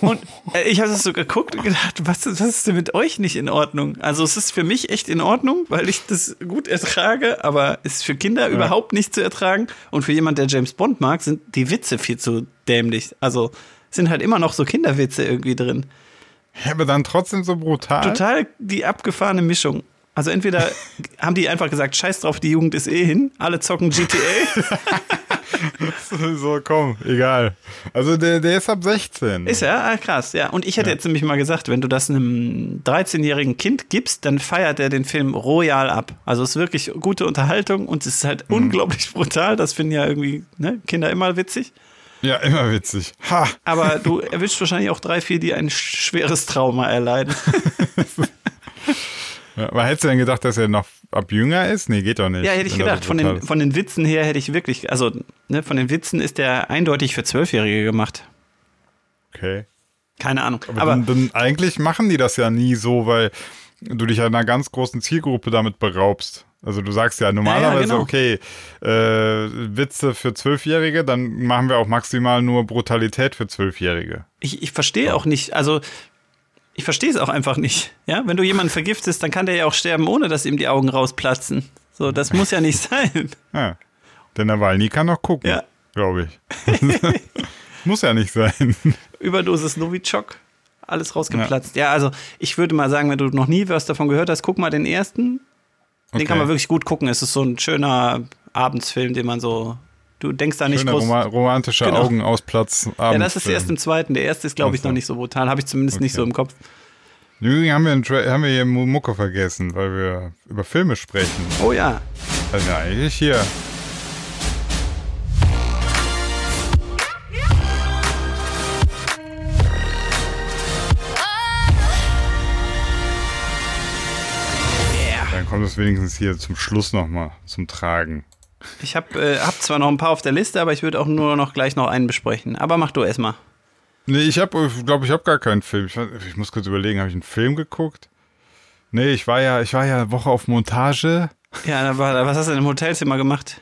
Und äh, ich habe das so geguckt und gedacht, was, ist- was ist denn mit euch nicht in Ordnung? Also es ist für mich echt in Ordnung, weil ich das gut ertrage, aber ist für Kinder überhaupt nicht zu ertragen. Und für jemand, der James Bond mag, sind die Witze viel zu dämlich. Also sind halt immer noch so Kinderwitze irgendwie drin. Ja, aber dann trotzdem so brutal. Total die abgefahrene Mischung. Also entweder haben die einfach gesagt, scheiß drauf, die Jugend ist eh hin, alle zocken GTA. So, komm, egal. Also der, der ist ab 16. Ist er? Ah, krass, ja. Und ich hätte jetzt nämlich mal gesagt, wenn du das einem 13-jährigen Kind gibst, dann feiert er den Film royal ab. Also es ist wirklich gute Unterhaltung und es ist halt unglaublich brutal. Das finden ja irgendwie ne, Kinder immer witzig. Ja, immer witzig. Ha! Aber du erwischst wahrscheinlich auch drei, vier, die ein schweres Trauma erleiden. Ja, aber hättest du denn gedacht, dass er noch ab jünger ist? Nee, geht doch nicht. Ja, hätte ich gedacht. so Von den, von den Witzen her hätte ich wirklich, also ne, von den Witzen ist der eindeutig für Zwölfjährige gemacht. Okay. Keine Ahnung. Aber, Aber, dann, dann eigentlich machen die das ja nie so, weil du dich ja einer ganz großen Zielgruppe damit beraubst. Also du sagst ja normalerweise, genau. okay, äh, Witze für Zwölfjährige, dann machen wir auch maximal nur Brutalität für Zwölfjährige. ich, ich verstehe auch nicht, also ich verstehe es auch einfach nicht. Ja, wenn du jemanden vergiftest, dann kann der ja auch sterben, ohne dass ihm die Augen rausplatzen. So, das muss ja nicht sein. Ja. Der Nawalny kann noch gucken, Ja. glaube ich. Muss ja nicht sein. Überdosis Novichok, alles rausgeplatzt. Ja. also ich würde mal sagen, wenn du noch nie was davon gehört hast, guck mal den ersten. Den Okay. kann man wirklich gut gucken. Es ist so ein schöner Abendsfilm, den man so. Du denkst da nicht Schöner groß. Roma romantischer Genau. Augenausplatz. ja, das ist erst im zweiten. Der erste ist, glaube ich, noch nicht so brutal. Habe ich zumindest nicht Okay. so im Kopf. Übrigens haben wir, einen haben wir hier Mu- Mucke vergessen, weil wir über Filme sprechen. Oh ja. Also ja, eigentlich hier. Dann kommt es wenigstens hier zum Schluss nochmal zum Tragen. Ich habe äh, hab zwar noch ein paar auf der Liste, aber ich würde auch nur noch gleich noch einen besprechen. Aber mach du erst mal. Nee, ich habe, glaube ich, habe gar keinen Film. Ich, ich muss kurz überlegen, habe ich einen Film geguckt? Nee, ich war ja, ich war ja eine Woche auf Montage, Ja, war, was hast du denn im Hotelzimmer gemacht?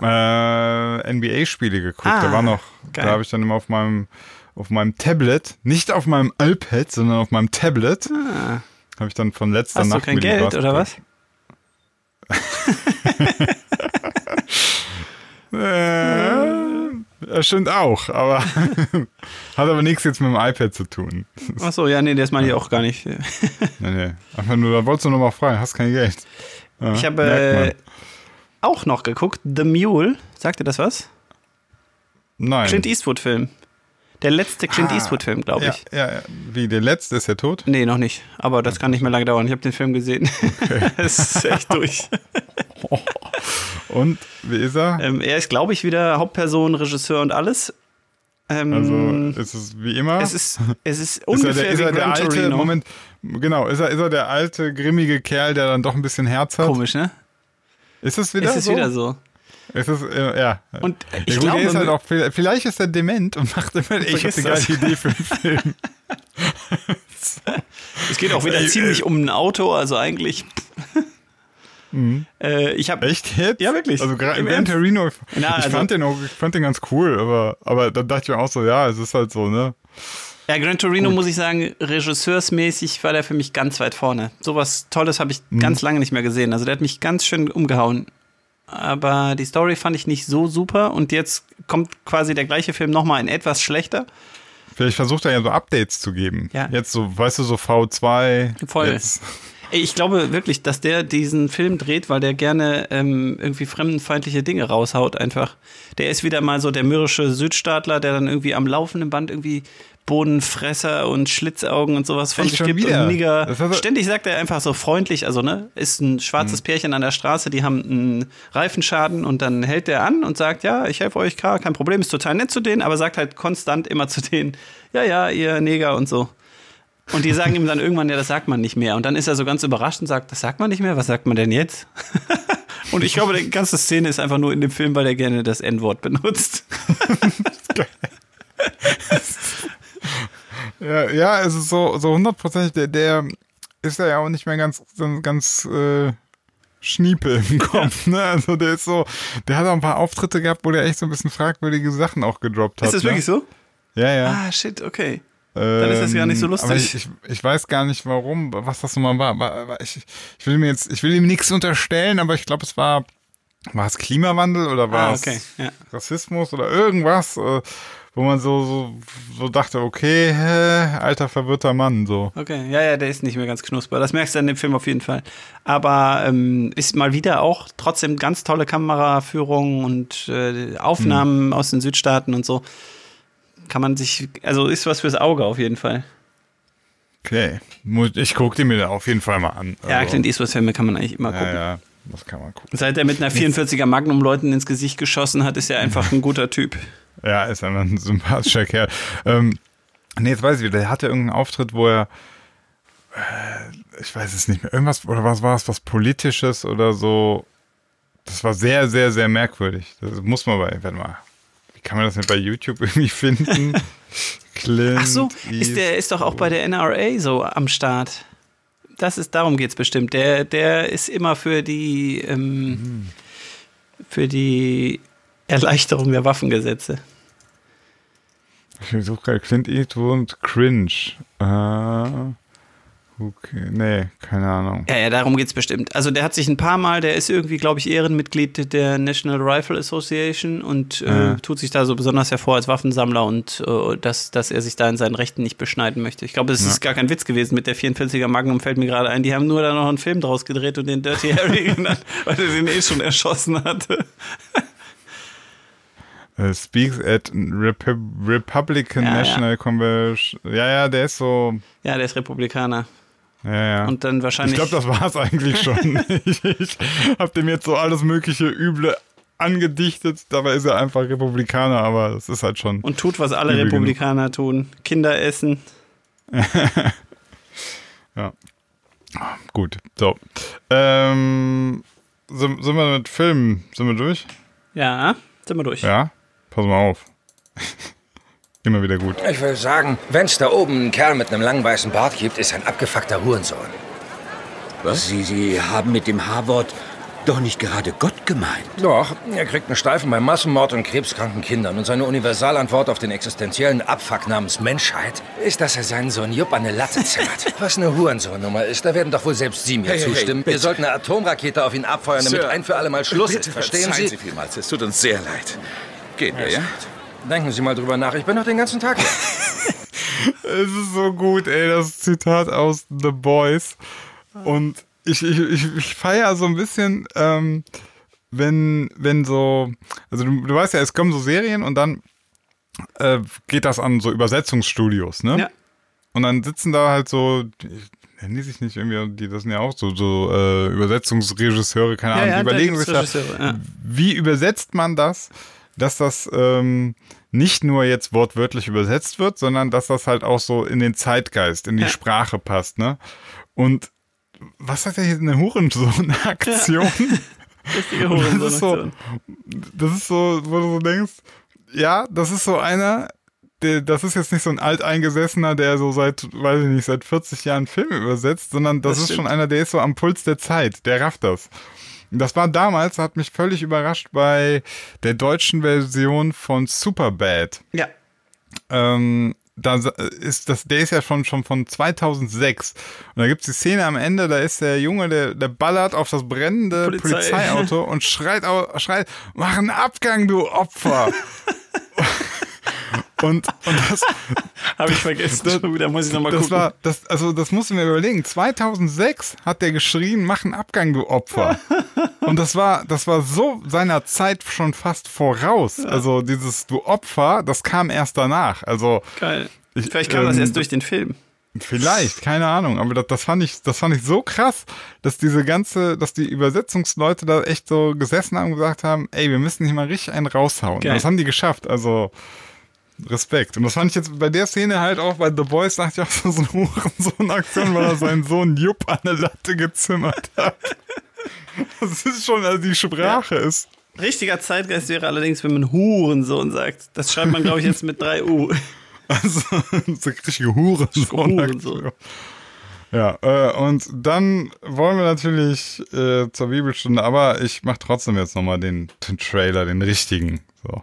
äh, NBA-Spiele geguckt. Ah, da war noch, geil. da habe ich dann immer auf meinem, auf meinem Tablet, nicht auf meinem iPad, sondern auf meinem Tablet, Ah, habe ich dann von letzter hast du Nacht kein mir die Geld oder was? Äh, das stimmt auch, aber hat aber nichts jetzt mit dem iPad zu tun. Achso, ja, nee, das meine ich auch gar nicht. Nee, nee. Einfach nur, da wolltest du nochmal frei, hast kein Geld. Ja, Ich habe äh, auch noch geguckt, The Mule. Sagt ihr das was? Nein. Clint Eastwood-Film. Der letzte Clint Ah, Eastwood-Film, glaube ich. ja, ja. Wie, der letzte ist ja tot? Nee, noch nicht. Aber das kann nicht mehr lange dauern. Ich habe den Film gesehen. Es ist echt durch. Und, wie ist er? Ähm, er ist, glaube ich, wieder Hauptperson, Regisseur und alles. Ähm, Also, ist es wie immer? es ist, es ist ist er ungefähr der, ist er der alte, Torino. Moment, genau, ist er, ist er der alte, grimmige Kerl, der dann doch ein bisschen Herz hat? Komisch, ne? Ist es wieder ist es so? wieder so. Ist es, äh, ja. Und ja, ich gut, glaube, ist halt auch, vielleicht ist er dement und macht immer, ich habe eine geile. Idee für einen Film. es geht auch wieder ziemlich um ein Auto, also eigentlich. Äh, ich habe Mhm. Echt jetzt? Ja, wirklich. Also Gra Im Gran? Torino, ich, Na, ich also- fand den auch, ich fand den ganz cool, aber, aber dann dachte ich mir auch so, ja, es ist halt so, ne? Ja, Gran Torino muss ich sagen, regisseursmäßig war der für mich ganz weit vorne. Sowas Tolles habe ich Mhm. ganz lange nicht mehr gesehen. Also der hat mich ganz schön umgehauen. Aber die Story fand ich nicht so super und jetzt kommt quasi der gleiche Film nochmal in etwas schlechter. Vielleicht versucht er ja so Updates zu geben. Ja. Jetzt so, weißt du, so V2. Voll. Jetzt, Ich glaube wirklich, dass der diesen Film dreht, weil der gerne ähm, irgendwie fremdenfeindliche Dinge raushaut einfach. Der ist wieder mal so der mürrische Südstaatler, der dann irgendwie am laufenden Band irgendwie Bodenfresser und Schlitzaugen und sowas von Echt sich gibt und Nigger. Er- Ständig sagt er einfach so freundlich, also ne, ist ein schwarzes Pärchen an der Straße, die haben einen Reifenschaden und dann hält der an und sagt, ja, ich helfe euch, klar, kein Problem, ist total nett zu denen, aber sagt halt konstant immer zu denen, ja, ja, ihr Neger und so. Und die sagen ihm dann irgendwann, ja, das sagt man nicht mehr. Und dann ist er so ganz überrascht und sagt, das sagt man nicht mehr, was sagt man denn jetzt? und ich glaube, die ganze Szene ist einfach nur in dem Film, weil er gerne das N-Wort benutzt. ja, ja, es ist so, so hundertprozentig, der, der ist ja auch nicht mehr ganz, ganz, äh, Schniepel im Kopf, ne? Also der ist so, der hat auch ein paar Auftritte gehabt, wo der echt so ein bisschen fragwürdige Sachen auch gedroppt hat. ist das ne? wirklich so? Ja, ja. Ah, shit, okay. Dann ist das gar nicht so Ähm, lustig. Aber ich, ich, ich weiß gar nicht warum, was das nochmal war. war, ich, ich will ihm jetzt, ich will ihm nichts unterstellen, aber ich glaube, es war, war es Klimawandel oder war Ah, es okay, ja. Rassismus oder irgendwas, äh, wo man so, so, so dachte, okay, hä, alter verwirrter Mann, so. Okay, ja, ja, der ist nicht mehr ganz knusper. Das merkst du in dem Film auf jeden Fall. Aber ähm, ist mal wieder auch trotzdem ganz tolle Kameraführung und äh, Aufnahmen Hm. aus den Südstaaten und so. Kann man sich, also ist was fürs Auge auf jeden Fall. Okay, ich gucke den mir auf jeden Fall mal an. Ja, Also, Clint Eastwood-Filme kann man eigentlich immer ja, gucken. ja, das kann man gucken. Seit er mit einer 44er Magnum Leuten ins Gesicht geschossen hat, ist er einfach ein guter Typ. Ja, ist einfach ein sympathischer Kerl. Ähm, nee, jetzt weiß ich wieder, der hatte irgendeinen Auftritt, wo er, äh, ich weiß es nicht mehr, irgendwas, oder was war es, was Politisches oder so. Das war sehr, sehr, sehr merkwürdig. Das muss man bei, warte mal, wie kann man das denn bei YouTube irgendwie finden? Clint Ach so, ist der ist doch auch bei der NRA so am Start. Das ist, darum geht's bestimmt. Der, der ist immer für die, ähm, für die Erleichterung der Waffengesetze. Ich suche gerade Clint Eastwood Cringe. Äh, okay, nee, keine Ahnung. Ja, ja, darum geht's bestimmt. Also der hat sich ein paar Mal, der ist irgendwie, glaube ich, Ehrenmitglied der National Rifle Association und äh, Ja. tut sich da so besonders hervor als Waffensammler und äh, dass, dass er sich da in seinen Rechten nicht beschneiden möchte. Ich glaube, es ist gar kein Witz gewesen mit der 44er Magnum, fällt mir gerade ein. Die haben nur da noch einen Film draus gedreht und den Dirty Harry genannt, weil er den eh schon erschossen hatte. Äh, speaks at Repu Republican Ja, ja. National Convention. Ja, ja, der ist so. Ja, der ist Republikaner. Ja, ja. Und dann ich wahrscheinlich. glaube, das war es eigentlich schon. ich ich habe dem jetzt so alles mögliche Üble angedichtet. Dabei ist er einfach Republikaner, aber das ist halt schon. und tut, was alle Übel genug. Republikaner tun. Kinder essen. Ja. Gut, so. Ähm, sind, sind wir mit Filmen, sind wir durch? Ja, sind wir durch. Ja? Pass mal auf. Immer wieder gut. Ich will sagen, wenn's da oben einen Kerl mit einem langen weißen Bart gibt, ist er ein abgefuckter Hurensohn. Sie, Sie haben mit dem H-Wort doch nicht gerade Gott gemeint. Doch, er kriegt einen Steifen bei Massenmord und krebskranken Kindern. Und seine Universalantwort auf den existenziellen Abfuck namens Menschheit ist, dass er seinen Sohn Jupp an eine Latte zimmert. Was eine Hurensohn-Nummer ist, da werden doch wohl selbst Sie mir Hey, hey, hey, zustimmen. bitte. Wir sollten eine Atomrakete auf ihn abfeuern, damit Sir, ein für alle Mal Schluss Bitte ist. Verstehen verzeihen Sie? Sie vielmals. Es tut uns sehr leid. Gehen wir, ja? Denken Sie mal drüber nach. Ich bin noch den ganzen Tag. Es ist so gut, ey, das Zitat aus The Boys. Und ich, ich, ich, ich feiere so ein bisschen, ähm, wenn, wenn so, also du, du weißt ja, es kommen so Serien und dann äh, geht das an so Übersetzungsstudios, ne? Ja. Und dann sitzen da halt so, ich- nennen die sich nicht irgendwie, die das sind ja auch so, so äh, Übersetzungsregisseure, keine Ahnung, die da überlegen sich da, ja. wie übersetzt man das, dass das ähm, nicht nur jetzt wortwörtlich übersetzt wird, sondern dass das halt auch so in den Zeitgeist, in die Ja. Sprache passt, ne? Und was hat er hier eine Hurensohn-Aktion? Richtige Das ist so, Hurensohn-Aktion. das ist so, wo du so denkst, ja, das ist so einer, der, das ist jetzt nicht so ein alteingesessener, der so seit, weiß ich nicht, seit 40 Jahren Filme übersetzt, sondern das, Das ist stimmt. schon einer, der ist so am Puls der Zeit, der rafft das. Das war damals, hat mich völlig überrascht bei der deutschen Version von Superbad. Ja. Ähm, da ist das, der ist ja schon, schon von 2006. Und da gibt's die Szene am Ende, da ist der Junge, der, der ballert auf das brennende Polizei. Polizeiauto und schreit, schreit, mach einen Abgang, du Opfer. und, und das, Habe ich vergessen. Schon wieder muss ich nochmal das gucken. war, das, also das musst du mir überlegen. 2006 hat der geschrien, mach einen Abgang, du Opfer. Und das war, das war so seiner Zeit schon fast voraus. Also dieses du Opfer, das kam erst danach. Also Geil. Ich, Vielleicht kam das ähm, erst durch den Film. Vielleicht, keine Ahnung, aber das, das fand ich, das fand ich so krass, dass diese ganze, dass die Übersetzungsleute da echt so gesessen haben und gesagt haben, ey, wir müssen hier mal richtig einen raushauen. Geil. Das haben die geschafft, also Respekt. Und das fand ich jetzt bei der Szene halt auch bei The Boys, dachte ich auch so, so eine Hurensohn-Aktion, weil er seinen Sohn Jupp an der Latte gezimmert hat. Das ist schon, also die Sprache ist. Richtiger Zeitgeist wäre allerdings, wenn man Hurensohn sagt. Das schreibt man, glaube ich, jetzt mit drei U. Also, so richtige Hurensohn-Aktion. Hurensohn. Ja, äh, und dann wollen wir natürlich äh, zur Bibelstunde, aber ich mache trotzdem jetzt nochmal den, den Trailer, den richtigen. So.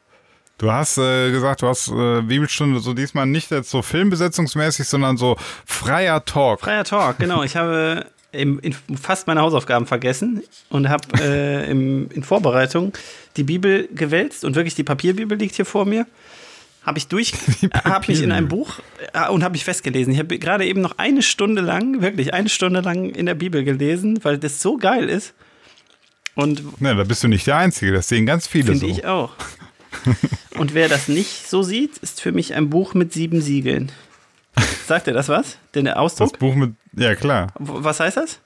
Du hast äh, gesagt, du hast äh, Bibelstunde so diesmal nicht jetzt so filmbesetzungsmäßig, sondern so freier Talk. Freier Talk, genau. Ich habe im, in fast meine Hausaufgaben vergessen und habe äh, im, in Vorbereitung die Bibel gewälzt und wirklich die Papierbibel liegt hier vor mir. Habe ich durch, habe mich in einem Buch äh, und habe mich festgelesen. Ich habe gerade eben noch eine Stunde lang, wirklich eine Stunde lang in der Bibel gelesen, weil das so geil ist. Und Ne, da bist du nicht der Einzige, das sehen ganz viele finde so. ich auch. Und wer das nicht so sieht, ist für mich ein Buch mit sieben Siegeln. Sagt dir das was? Den Das Ausdruck? Buch mit, ja klar, Was heißt das?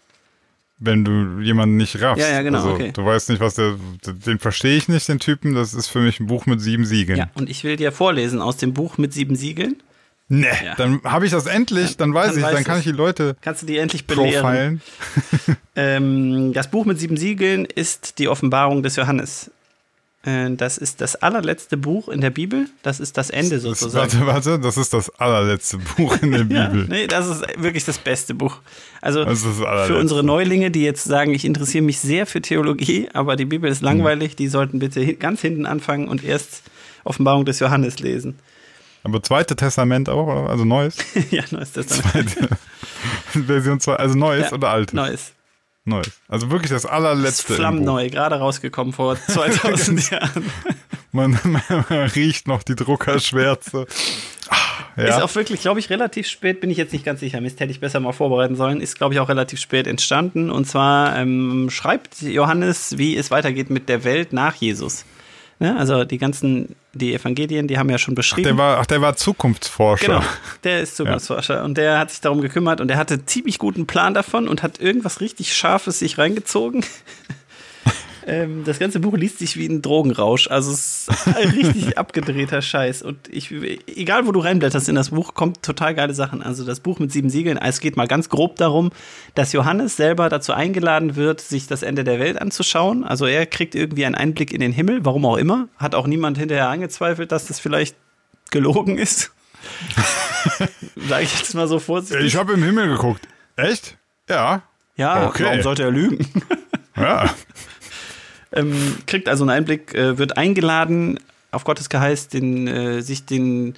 wenn du jemanden nicht raffst. Ja, ja, genau, Also, okay. Du weißt nicht, was der, den verstehe ich nicht, den Typen, das ist für mich ein Buch mit sieben Siegeln. Ja, und ich will dir vorlesen aus dem Buch mit sieben Siegeln. Ne, Ja. dann habe ich das endlich, dann weiß Dann ich, weiß dann kann ich die Leute Kannst du die endlich belehren? Ähm, das Buch mit sieben Siegeln ist die Offenbarung des Johannes. Äh, Das ist das allerletzte Buch in der Bibel. Das ist das Ende Das, sozusagen. warte, warte, das ist das allerletzte Buch in der Ja, Bibel. nee, das ist wirklich das beste Buch. Also für unsere Neulinge, die jetzt sagen, ich interessiere mich sehr für Theologie, aber die Bibel ist langweilig, die sollten bitte ganz hinten anfangen und erst Offenbarung des Johannes lesen. Aber zweite Testament auch, oder? also neues. ja, Neues Testament. Zweite Version 2, also neues Ja, oder altes? Neues. Neues. Also wirklich das Das ist allerletzte. Buch. flammneu, gerade rausgekommen vor 2000 Jahren. Man, man riecht noch die Druckerschwärze. Ah, Ist Ja. auch wirklich, glaube ich, relativ spät, bin ich jetzt nicht ganz sicher. Mist, hätte ich besser mal vorbereiten sollen. Ist, glaube ich, auch relativ spät entstanden. Und zwar ähm, schreibt Johannes, wie es weitergeht mit der Welt nach Jesus. Ne? Also die ganzen, die Evangelien, die haben ja schon beschrieben. Der war, ach, der war Zukunftsforscher. Genau, der ist Zukunftsforscher und der hat sich darum gekümmert und der hatte ziemlich guten Plan davon und hat irgendwas richtig Scharfes sich reingezogen. Ähm, das ganze Buch liest sich wie ein Drogenrausch, also es ist ein richtig abgedrehter Scheiß und ich, egal wo du reinblätterst in das Buch, kommt total geile Sachen. Also das Buch mit sieben Siegeln, es geht mal ganz grob darum, dass Johannes selber dazu eingeladen wird, sich das Ende der Welt anzuschauen. Also er kriegt irgendwie einen Einblick in den Himmel, warum auch immer. Hat auch niemand hinterher angezweifelt, dass das vielleicht gelogen ist. Sage ich jetzt mal so vorsichtig. Ich habe im Himmel geguckt. Echt? Ja. ja, Okay. warum sollte er lügen? Ja. ähm, kriegt also einen Einblick, äh, wird eingeladen, auf Gottes Geheiß, den, äh, sich den,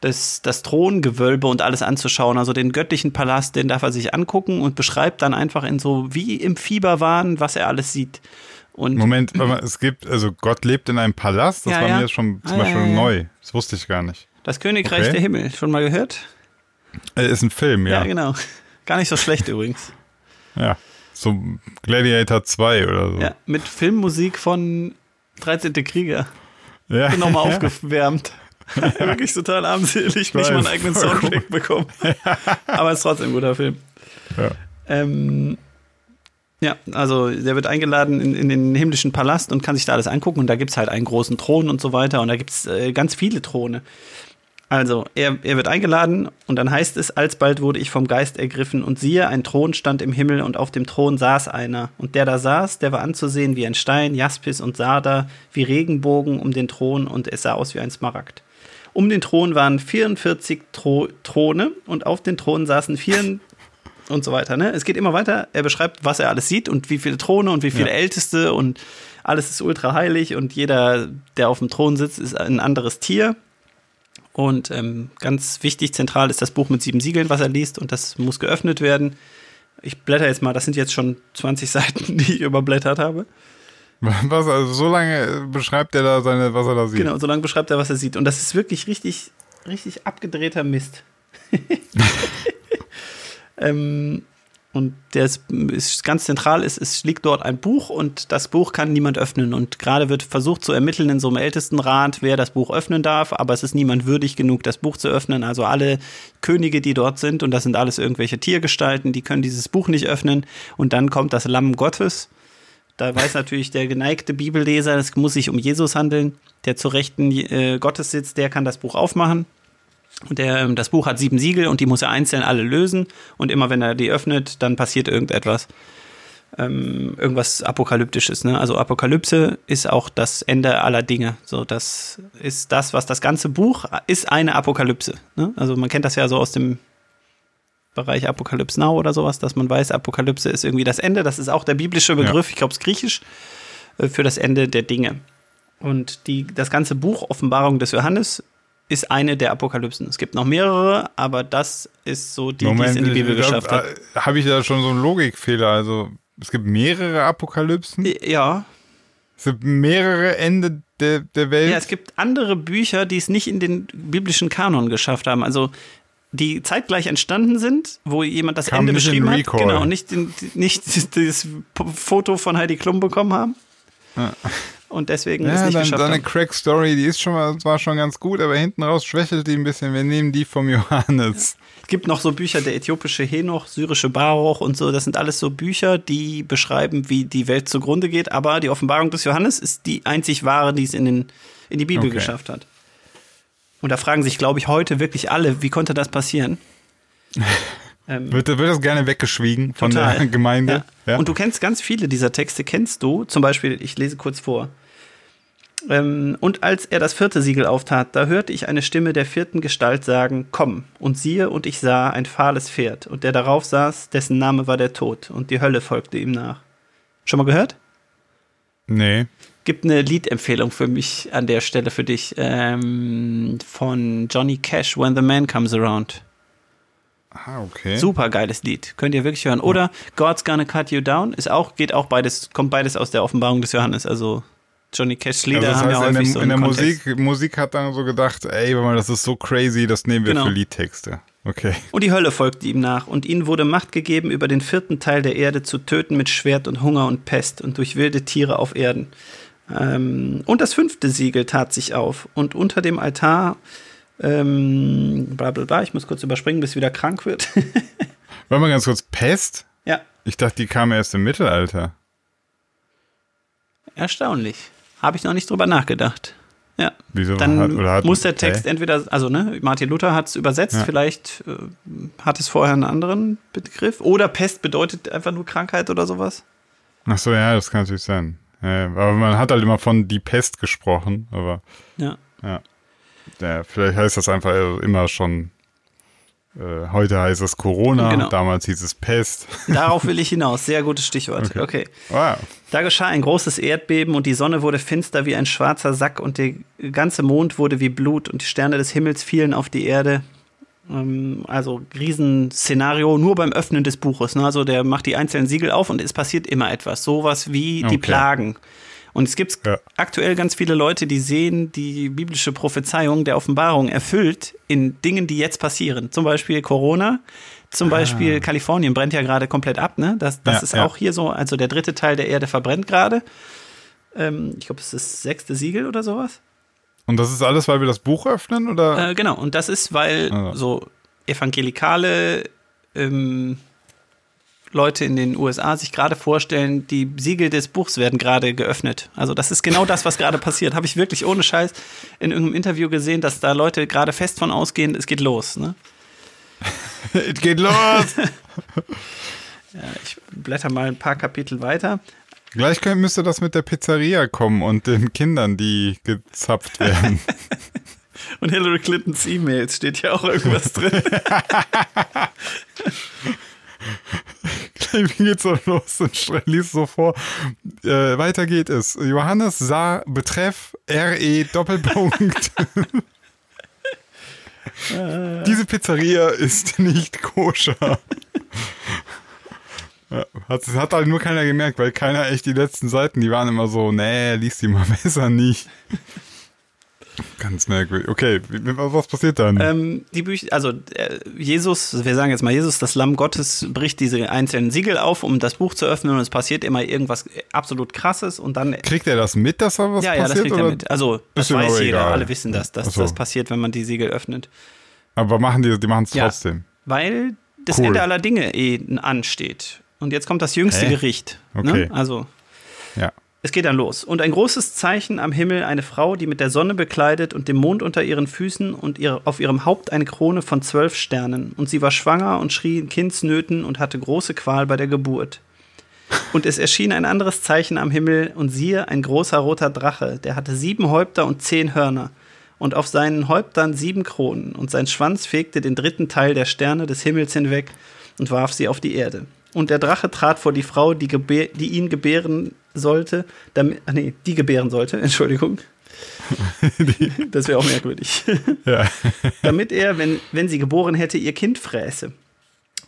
das, das Throngewölbe und alles anzuschauen. Also den göttlichen Palast, den darf er sich angucken und beschreibt dann einfach in so wie im Fieberwahn, was er alles sieht. Und Moment, es gibt, also Gott lebt in einem Palast, das Ja, war ja. mir schon zum Ah, Beispiel ja. neu. Das wusste ich gar nicht. das Königreich Okay. der Himmel, schon mal gehört? Äh, ist ein Film, ja. Ja, genau. Gar nicht so schlecht übrigens. Ja. So Gladiator 2 oder so. Ja, mit Filmmusik von 13. Krieger. ja. nochmal aufgewärmt. Wirklich total armselig, nicht weiß, mal einen eigenen Soundtrack bekommen. Aber ist trotzdem ein guter Film. Ja. Ähm, ja, also der wird eingeladen in, in den himmlischen Palast und kann sich da alles angucken. Und da gibt es halt einen großen Thron und so weiter. Und da gibt es äh, ganz viele Throne. Also, er, er wird eingeladen und dann heißt es, alsbald wurde ich vom Geist ergriffen und siehe, ein Thron stand im Himmel und auf dem Thron saß einer. Und der da saß, der war anzusehen wie ein Stein, Jaspis und Sarder, wie Regenbogen um den Thron und es sah aus wie ein Smaragd. Um den Thron waren 44 Thro Throne und auf den Thronen saßen vier und so weiter. Ne? Es geht immer weiter. Er beschreibt, was er alles sieht und wie viele Throne und wie viele Ja. Älteste und alles ist ultra heilig und jeder, der auf dem Thron sitzt, ist ein anderes Tier. Und ähm, ganz wichtig, zentral ist das Buch mit sieben Siegeln, was er liest und das muss geöffnet werden. Ich blätter jetzt mal, das sind jetzt schon 20 Seiten, die ich überblättert habe. Was, also so lange beschreibt er da seine, was er da sieht. Genau, so lange beschreibt er, was er sieht. Und das ist wirklich richtig, richtig abgedrehter Mist. ähm, und der ist, ist ganz zentral ist, es liegt dort ein Buch und das Buch kann niemand öffnen. Und gerade wird versucht zu ermitteln in so einem Ältestenrat, wer das Buch öffnen darf, aber es ist niemand würdig genug, das Buch zu öffnen. Also alle Könige, die dort sind, und das sind alles irgendwelche Tiergestalten, die können dieses Buch nicht öffnen. Und dann kommt das Lamm Gottes. Da weiß natürlich der geneigte Bibelleser, es muss sich um Jesus handeln, der zur Rechten äh, Gottes sitzt, der kann das Buch aufmachen. Und der, ähm, das Buch hat sieben Siegel und die muss er einzeln alle lösen. Und immer wenn er die öffnet, dann passiert irgendetwas. Ähm, irgendwas Apokalyptisches. Ne? Also Apokalypse ist auch das Ende aller Dinge. So, das ist das, was das ganze Buch ist eine Apokalypse. Ne? Also man kennt das ja so aus dem Bereich Apokalypse Now oder sowas, dass man weiß, Apokalypse ist irgendwie das Ende. Das ist auch der biblische Begriff, ich glaube es griechisch, äh, für das Ende der Dinge. Und die, das ganze Buch Offenbarung des Johannes ist eine der Apokalypsen. Es gibt noch mehrere, aber das ist so die, die es in die Bibel geschafft hat. Habe ich da schon so einen Logikfehler? Also es gibt mehrere Apokalypsen, Ja, es gibt mehrere Ende der, der Welt. ja, es gibt andere Bücher, die es nicht in den biblischen Kanon geschafft haben. Also die zeitgleich entstanden sind, wo jemand das Kam Ende beschrieben hat, genau, und nicht, den, nicht das Foto von Heidi Klum bekommen haben. Und deswegen es ja, nicht dann, geschafft haben. Crack-Story, die ist schon mal, war schon ganz gut, aber hinten raus schwächelt die ein bisschen. Wir nehmen die vom Johannes. Es gibt noch so Bücher, der äthiopische Henoch, syrische Baruch und so. Das sind alles so Bücher, die beschreiben, wie die Welt zugrunde geht. Aber die Offenbarung des Johannes ist die einzig wahre, die es in, den, in die Bibel Okay. geschafft hat. Und da fragen sich, glaube ich, heute wirklich alle, wie konnte das passieren? ähm, Wird, wird das gerne weggeschwiegen von Total. der Gemeinde? Ja. Und du kennst ganz viele dieser Texte, kennst du. Zum Beispiel, ich lese kurz vor. Ähm, und als er das vierte Siegel auftat, da hörte ich eine Stimme der vierten Gestalt sagen, komm. Und siehe, und ich sah ein fahles Pferd. Und der darauf saß, dessen Name war der Tod. Und die Hölle folgte ihm nach. Schon mal gehört? nee. Gibt eine Liedempfehlung für mich an der Stelle für dich. Ähm, von Johnny Cash, When the Man Comes Around. Ah, okay. Super geiles Lied. Könnt ihr wirklich hören. Oder God's Gonna Cut You Down ist auch, geht auch beides, kommt beides aus der Offenbarung des Johannes. Also Johnny Cash Also Lieder das haben ja heißt, in häufig der, so in der Kontext. Musik, Musik hat dann so gedacht, ey, das ist so crazy, das nehmen wir Genau. für Liedtexte. Okay. Und die Hölle folgte ihm nach, und ihnen wurde Macht gegeben, über den vierten Teil der Erde zu töten mit Schwert und Hunger und Pest und durch wilde Tiere auf Erden. Ähm, und das fünfte Siegel tat sich auf, und unter dem Altar, ähm, bla bla bla, ich muss kurz überspringen, bis wieder krank wird. Warte mal ganz kurz, Pest? ja, Ich dachte, die kam erst im Mittelalter. erstaunlich. Habe ich noch nicht drüber nachgedacht. Ja. Wieso? Dann Hat- hat- muss der Text okay. entweder, also ne, Martin Luther hat es übersetzt, Ja. vielleicht äh, hat es vorher einen anderen Begriff. Oder Pest bedeutet einfach nur Krankheit oder sowas. Ach so, ja, das kann natürlich sein. Ja, aber man hat halt immer von die Pest gesprochen, aber Ja. ja. ja vielleicht heißt das einfach immer schon, heute heißt es Corona, Genau. damals hieß es Pest. Darauf will ich hinaus. Sehr gutes Stichwort. Okay. Okay. Wow. Da geschah ein großes Erdbeben und die Sonne wurde finster wie ein schwarzer Sack und der ganze Mond wurde wie Blut und die Sterne des Himmels fielen auf die Erde. Ähm, Also Riesenszenario nur beim Öffnen des Buches. Ne? Also der macht die einzelnen Siegel auf und es passiert immer etwas. Sowas wie die Okay. Plagen. Und es gibt Ja. aktuell ganz viele Leute, die sehen die biblische Prophezeiung der Offenbarung erfüllt in Dingen, die jetzt passieren. Zum Beispiel Corona, zum Beispiel Kalifornien brennt ja gerade komplett ab. Ne? Das, das Ah. Ja, ist ja. auch hier so. Also der dritte Teil der Erde verbrennt gerade. Ähm, ich glaube, es ist das sechste Siegel oder sowas. Und das ist alles, weil wir das Buch öffnen, oder? Äh, genau, und das ist, weil Ah. so evangelikale ähm, Leute in den USA sich gerade vorstellen, die Siegel des Buchs werden gerade geöffnet. Also das ist genau das, was gerade passiert. Habe ich wirklich ohne Scheiß in irgendeinem Interview gesehen, dass da Leute gerade fest von ausgehen, es geht los. Ne? Es geht los! Ich blätter mal ein paar Kapitel weiter. Gleich müsste das mit der Pizzeria kommen und den Kindern, die gezapft werden. Und Hillary Clintons E-Mails steht ja auch irgendwas drin. Gleich geht's so los und liest so vor. Äh, weiter geht es. Johannes sah Betreff RE Doppelpunkt. Diese Pizzeria ist nicht koscher. Hat, hat halt nur keiner gemerkt, weil keiner echt die letzten Seiten, die waren immer so, nee, liest die mal besser nicht. Ganz merkwürdig. Okay, was passiert dann? Ähm, die Bücher, also äh, Jesus, wir sagen jetzt mal Jesus, das Lamm Gottes bricht diese einzelnen Siegel auf, um das Buch zu öffnen und es passiert immer irgendwas absolut krasses und dann Kriegt er das mit, dass da was ja, ja, passiert? das kriegt er oder? mit. Also das weiß jeder, egal. alle wissen das, dass so. das passiert, wenn man die Siegel öffnet. Aber machen die, die machen es Ja. trotzdem. Weil das Cool. Ende aller Dinge eh ansteht. Und jetzt kommt das jüngste Hä? Gericht. Okay. Ne? Also Ja. Es geht dann los. Und ein großes Zeichen am Himmel, eine Frau, die mit der Sonne bekleidet und dem Mond unter ihren Füßen und ihre, auf ihrem Haupt eine Krone von zwölf Sternen. Und sie war schwanger und schrie in Kindsnöten und hatte große Qual bei der Geburt. Und es erschien ein anderes Zeichen am Himmel, und siehe, ein großer roter Drache, der hatte sieben Häupter und zehn Hörner, und auf seinen Häuptern sieben Kronen, und sein Schwanz fegte den dritten Teil der Sterne des Himmels hinweg und warf sie auf die Erde. Und der Drache trat vor die Frau, die, die ihn gebären sollte, damit, ach nee, die gebären sollte, Entschuldigung. das wäre auch merkwürdig. Ja. damit er, wenn, wenn sie geboren hätte, ihr Kind fräße.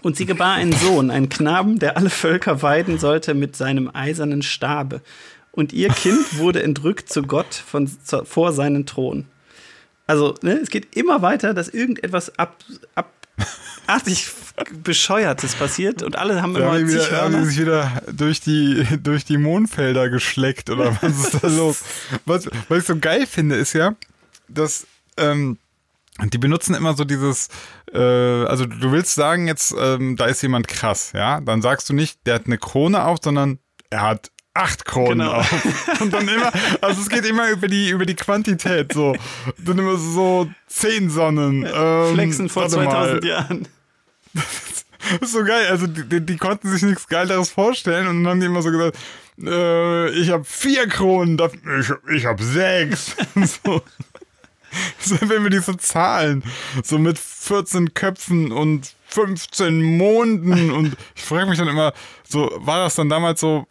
Und sie gebar einen Sohn, einen Knaben, der alle Völker weiden sollte mit seinem eisernen Stabe. Und ihr Kind wurde entrückt zu Gott von, zu, vor seinen Thron. Also, ne, es geht immer weiter, dass irgendetwas ab, abartig Bescheuertes passiert und alle haben Da immer haben wieder, haben sich wieder durch die, durch die Mondfelder geschleckt oder was ist da los? Was, was ich so geil finde, ist ja, dass ähm, die benutzen immer so dieses, äh, also du willst sagen jetzt, ähm, da ist jemand krass, ja? Dann sagst du nicht, der hat eine Krone auf, sondern er hat acht Kronen Genau. auf. Und dann immer, also es geht immer über die, über die Quantität so. Dann immer so zehn Sonnen. Ähm, Flexen vor warte mal. 2000 Jahren. Das ist so geil. Also die, die, konnten sich nichts Geileres vorstellen und dann haben die immer so gesagt, äh, ich habe vier Kronen, ich, ich habe sechs. so. So, wenn wir diese Zahlen, so mit 14 Köpfen und 15 Monden und ich frage mich dann immer, so war das dann damals so,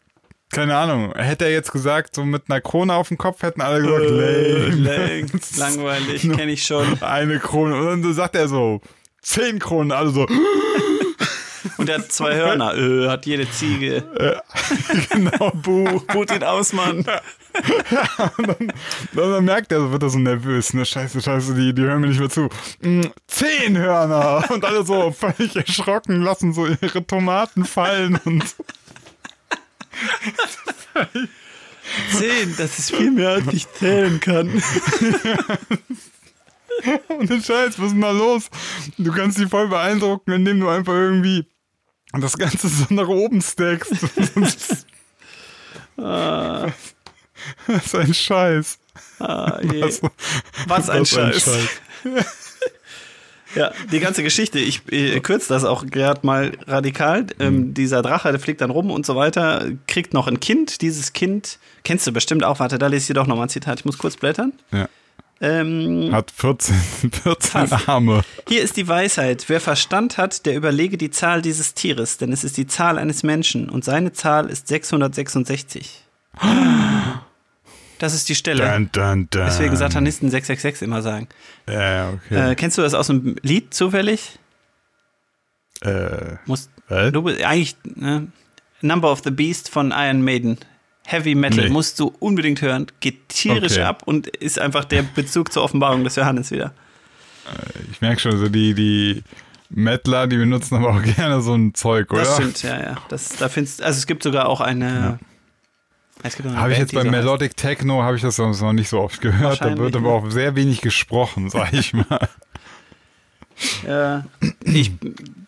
keine Ahnung, hätte er jetzt gesagt, so mit einer Krone auf dem Kopf, hätten alle gesagt, Äh, lame. lang- Langweilig, kenne ich schon. Eine Krone. Und dann sagt er so, zehn Kronen, alle so. Und er hat zwei Hörner. Äh, hat jede Ziege. genau. Buh, ihn aus, Mann. Dann, dann merkt er, wird er so nervös, ne? Scheiße, scheiße, die, die hören mir nicht mehr zu. Mm, Zehn Hörner! Und alle so völlig erschrocken, lassen so ihre Tomaten fallen und. Zehn, das ist viel mehr, als ich zählen kann. Ohne Scheiß, was ist denn da los? Du kannst dich voll beeindrucken, indem du einfach irgendwie das Ganze so nach oben stackst. Ah. Was ein Scheiß. Ah. Was, Was ein was Scheiß. Ja, die ganze Geschichte, ich äh, kürze das auch gerade mal radikal. Ähm, dieser Drache, der fliegt dann rum und so weiter, kriegt noch ein Kind. Dieses Kind kennst du bestimmt auch. Warte, da lese ich dir doch nochmal ein Zitat. Ich muss kurz blättern. Ja. Ähm, Hat 14, 14 Fast. Arme. hier ist die Weisheit. Wer Verstand hat, der überlege die Zahl dieses Tieres, denn es ist die Zahl eines Menschen und seine Zahl ist 666. Das ist die Stelle. Dun, dun, dun. Deswegen Satanisten 666 immer sagen. Ja, okay. Äh, kennst du das aus einem Lied zufällig? Äh, Musst, du bist eigentlich ne? Number of the Beast von Iron Maiden. Heavy Metal Nee. musst du unbedingt hören. Geht tierisch Okay. ab und ist einfach der Bezug zur Offenbarung des Johannes wieder. Ich merke schon, so die, die Mettler, die benutzen aber auch gerne so ein Zeug, oder? Das stimmt, ja, ja. Das, da findest, also es gibt sogar auch eine. Eine Habe ich jetzt bei so heißt. Melodic Techno, habe ich das sonst noch nicht so oft gehört. Da wird aber auch sehr wenig gesprochen, sag ich mal. Ja, ich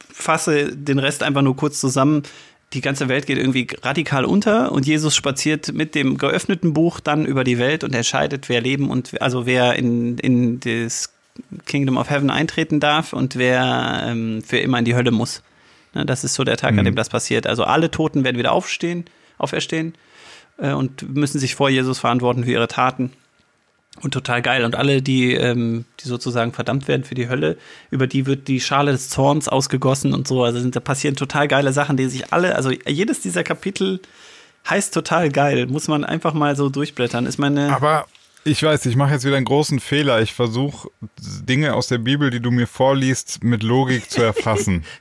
fasse den Rest einfach nur kurz zusammen. Die ganze Welt geht irgendwie radikal unter und Jesus spaziert mit dem geöffneten Buch dann über die Welt und entscheidet, wer leben und also wer in, in das Kingdom of Heaven eintreten darf und wer ähm, für immer in die Hölle muss. Ne, das ist so der Tag, an dem das passiert. Also alle Toten werden wieder aufstehen, auferstehen äh, und müssen sich vor Jesus verantworten für ihre Taten. Und total geil. Und alle, die, ähm, die sozusagen verdammt werden für die Hölle, über die wird die Schale des Zorns ausgegossen und so. Also sind, da passieren total geile Sachen, die sich alle, also jedes dieser Kapitel heißt total geil. Muss man einfach mal so durchblättern. Ist meine. Aber ich weiß, ich mache jetzt wieder einen großen Fehler. Ich versuche Dinge aus der Bibel, die du mir vorliest, mit Logik zu erfassen.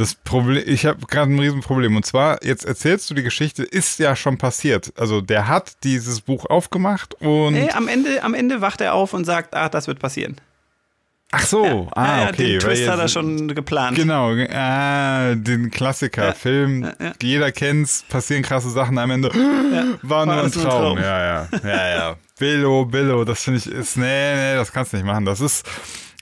Das Problem, ich habe gerade ein Riesenproblem. Und zwar, jetzt erzählst du die Geschichte, ist ja schon passiert. Also der hat dieses Buch aufgemacht und. Ey, am Ende, am Ende wacht er auf und sagt, ah, das wird passieren. Ach so, ah, ja, ja, okay. Den Twist hat er schon geplant. Genau, ah, den Klassiker, Ja, Film, ja, ja. jeder kennt's, passieren krasse Sachen am Ende. war nur ein alles nur ein Traum. Traum. Ja, ja, ja, ja. Billo, Billo, das finde ich ist, nee, nee, das kannst du nicht machen. Das ist,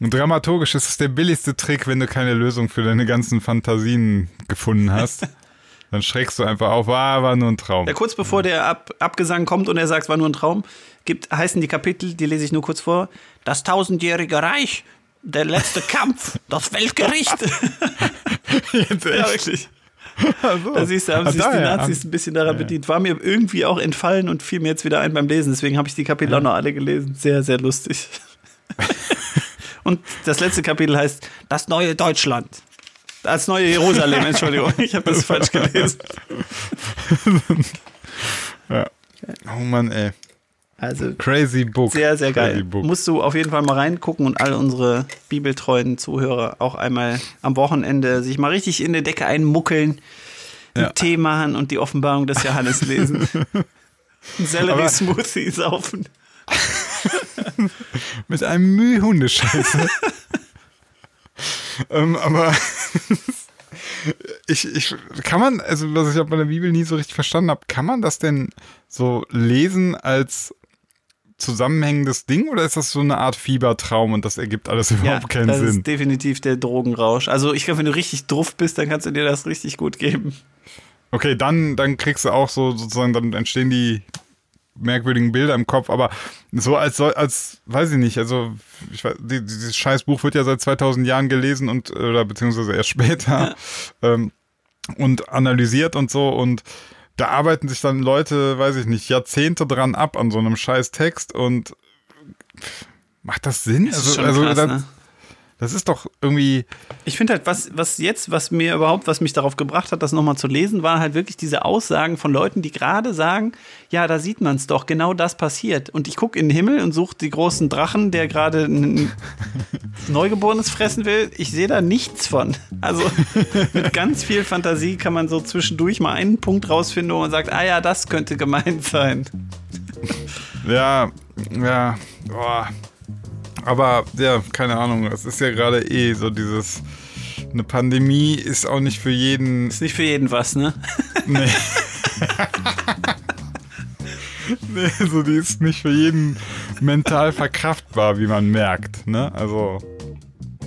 dramaturgisch ist es der billigste Trick, wenn du keine Lösung für deine ganzen Fantasien gefunden hast. Dann schreckst du einfach auf, ah, war nur ein Traum. Ja, kurz bevor der Ab Abgesang kommt und er sagt, es war nur ein Traum, gibt, heißen die Kapitel, die lese ich nur kurz vor, das tausendjährige Reich, der letzte Kampf, das Weltgericht. Jetzt ja, wirklich. Also, Da siehst du, haben ah, sich die. Nazis ein bisschen daran bedient. War mir irgendwie auch entfallen und fiel mir jetzt wieder ein beim Lesen. Deswegen habe ich die Kapitel auch noch alle gelesen. Sehr, sehr lustig. und das letzte Kapitel heißt Das neue Deutschland. Das neue Jerusalem, Entschuldigung. Ich habe das falsch gelesen. Oh Mann, ey. Also Crazy Book. Sehr, sehr geil. Musst du auf jeden Fall mal reingucken und all unsere bibeltreuen Zuhörer auch einmal am Wochenende sich mal richtig in die Decke einmuckeln, einen Ja. Tee machen und die Offenbarung des Johannes lesen. Sellerie-Smoothie saufen. Mit einem Mühe Hundescheiße. ähm, aber ich, ich, kann man, also was ich auch bei der Bibel nie so richtig verstanden habe, kann man das denn so lesen als zusammenhängendes Ding oder ist das so eine Art Fiebertraum und das ergibt alles überhaupt keinen das Sinn? ist definitiv der Drogenrausch. Also ich glaube, wenn du richtig druff bist, dann kannst du dir das richtig gut geben. Okay, dann, dann kriegst du auch so sozusagen, dann entstehen die merkwürdigen Bilder im Kopf, aber so als, als weiß ich nicht, also ich weiß, die, dieses scheiß Buch wird ja seit 2000 Jahren gelesen und, oder beziehungsweise erst später ähm, und analysiert und so und da arbeiten sich dann Leute, weiß ich nicht, Jahrzehnte dran ab an so einem scheiß Text und macht das Sinn? Das ist schon krass, das, ne? Das ist doch irgendwie. Ich finde halt, was, was jetzt, was mir überhaupt, was mich darauf gebracht hat, das nochmal zu lesen, waren halt wirklich diese Aussagen von Leuten, die gerade sagen, ja, da sieht man es doch, genau das passiert. Und ich gucke in den Himmel und suche die großen Drachen, der gerade ein Neugeborenes fressen will. Ich sehe da nichts von. Also mit ganz viel Fantasie kann man so zwischendurch mal einen Punkt rausfinden, wo man sagt, ah ja, das könnte gemeint sein. Ja, ja, boah. Aber ja, keine Ahnung, es ist ja gerade eh so dieses. Eine Pandemie ist auch nicht für jeden. Ist nicht für jeden was, ne? Nee. nee, so die ist nicht für jeden mental verkraftbar, wie man merkt, ne? Also,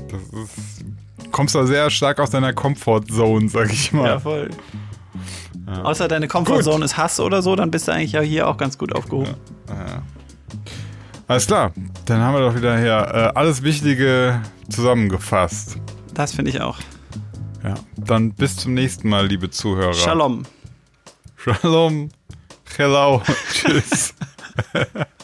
das ist. Kommst da sehr stark aus deiner Comfortzone, sag ich mal. Ja, voll. Außer deine Comfortzone ist Hass oder so, dann bist du eigentlich ja hier auch ganz gut aufgehoben. Ja. Alles klar, dann haben wir doch wieder hier äh, alles Wichtige zusammengefasst. Das finde ich auch. Ja, dann bis zum nächsten Mal, liebe Zuhörer. Shalom. Shalom. Hello. Tschüss.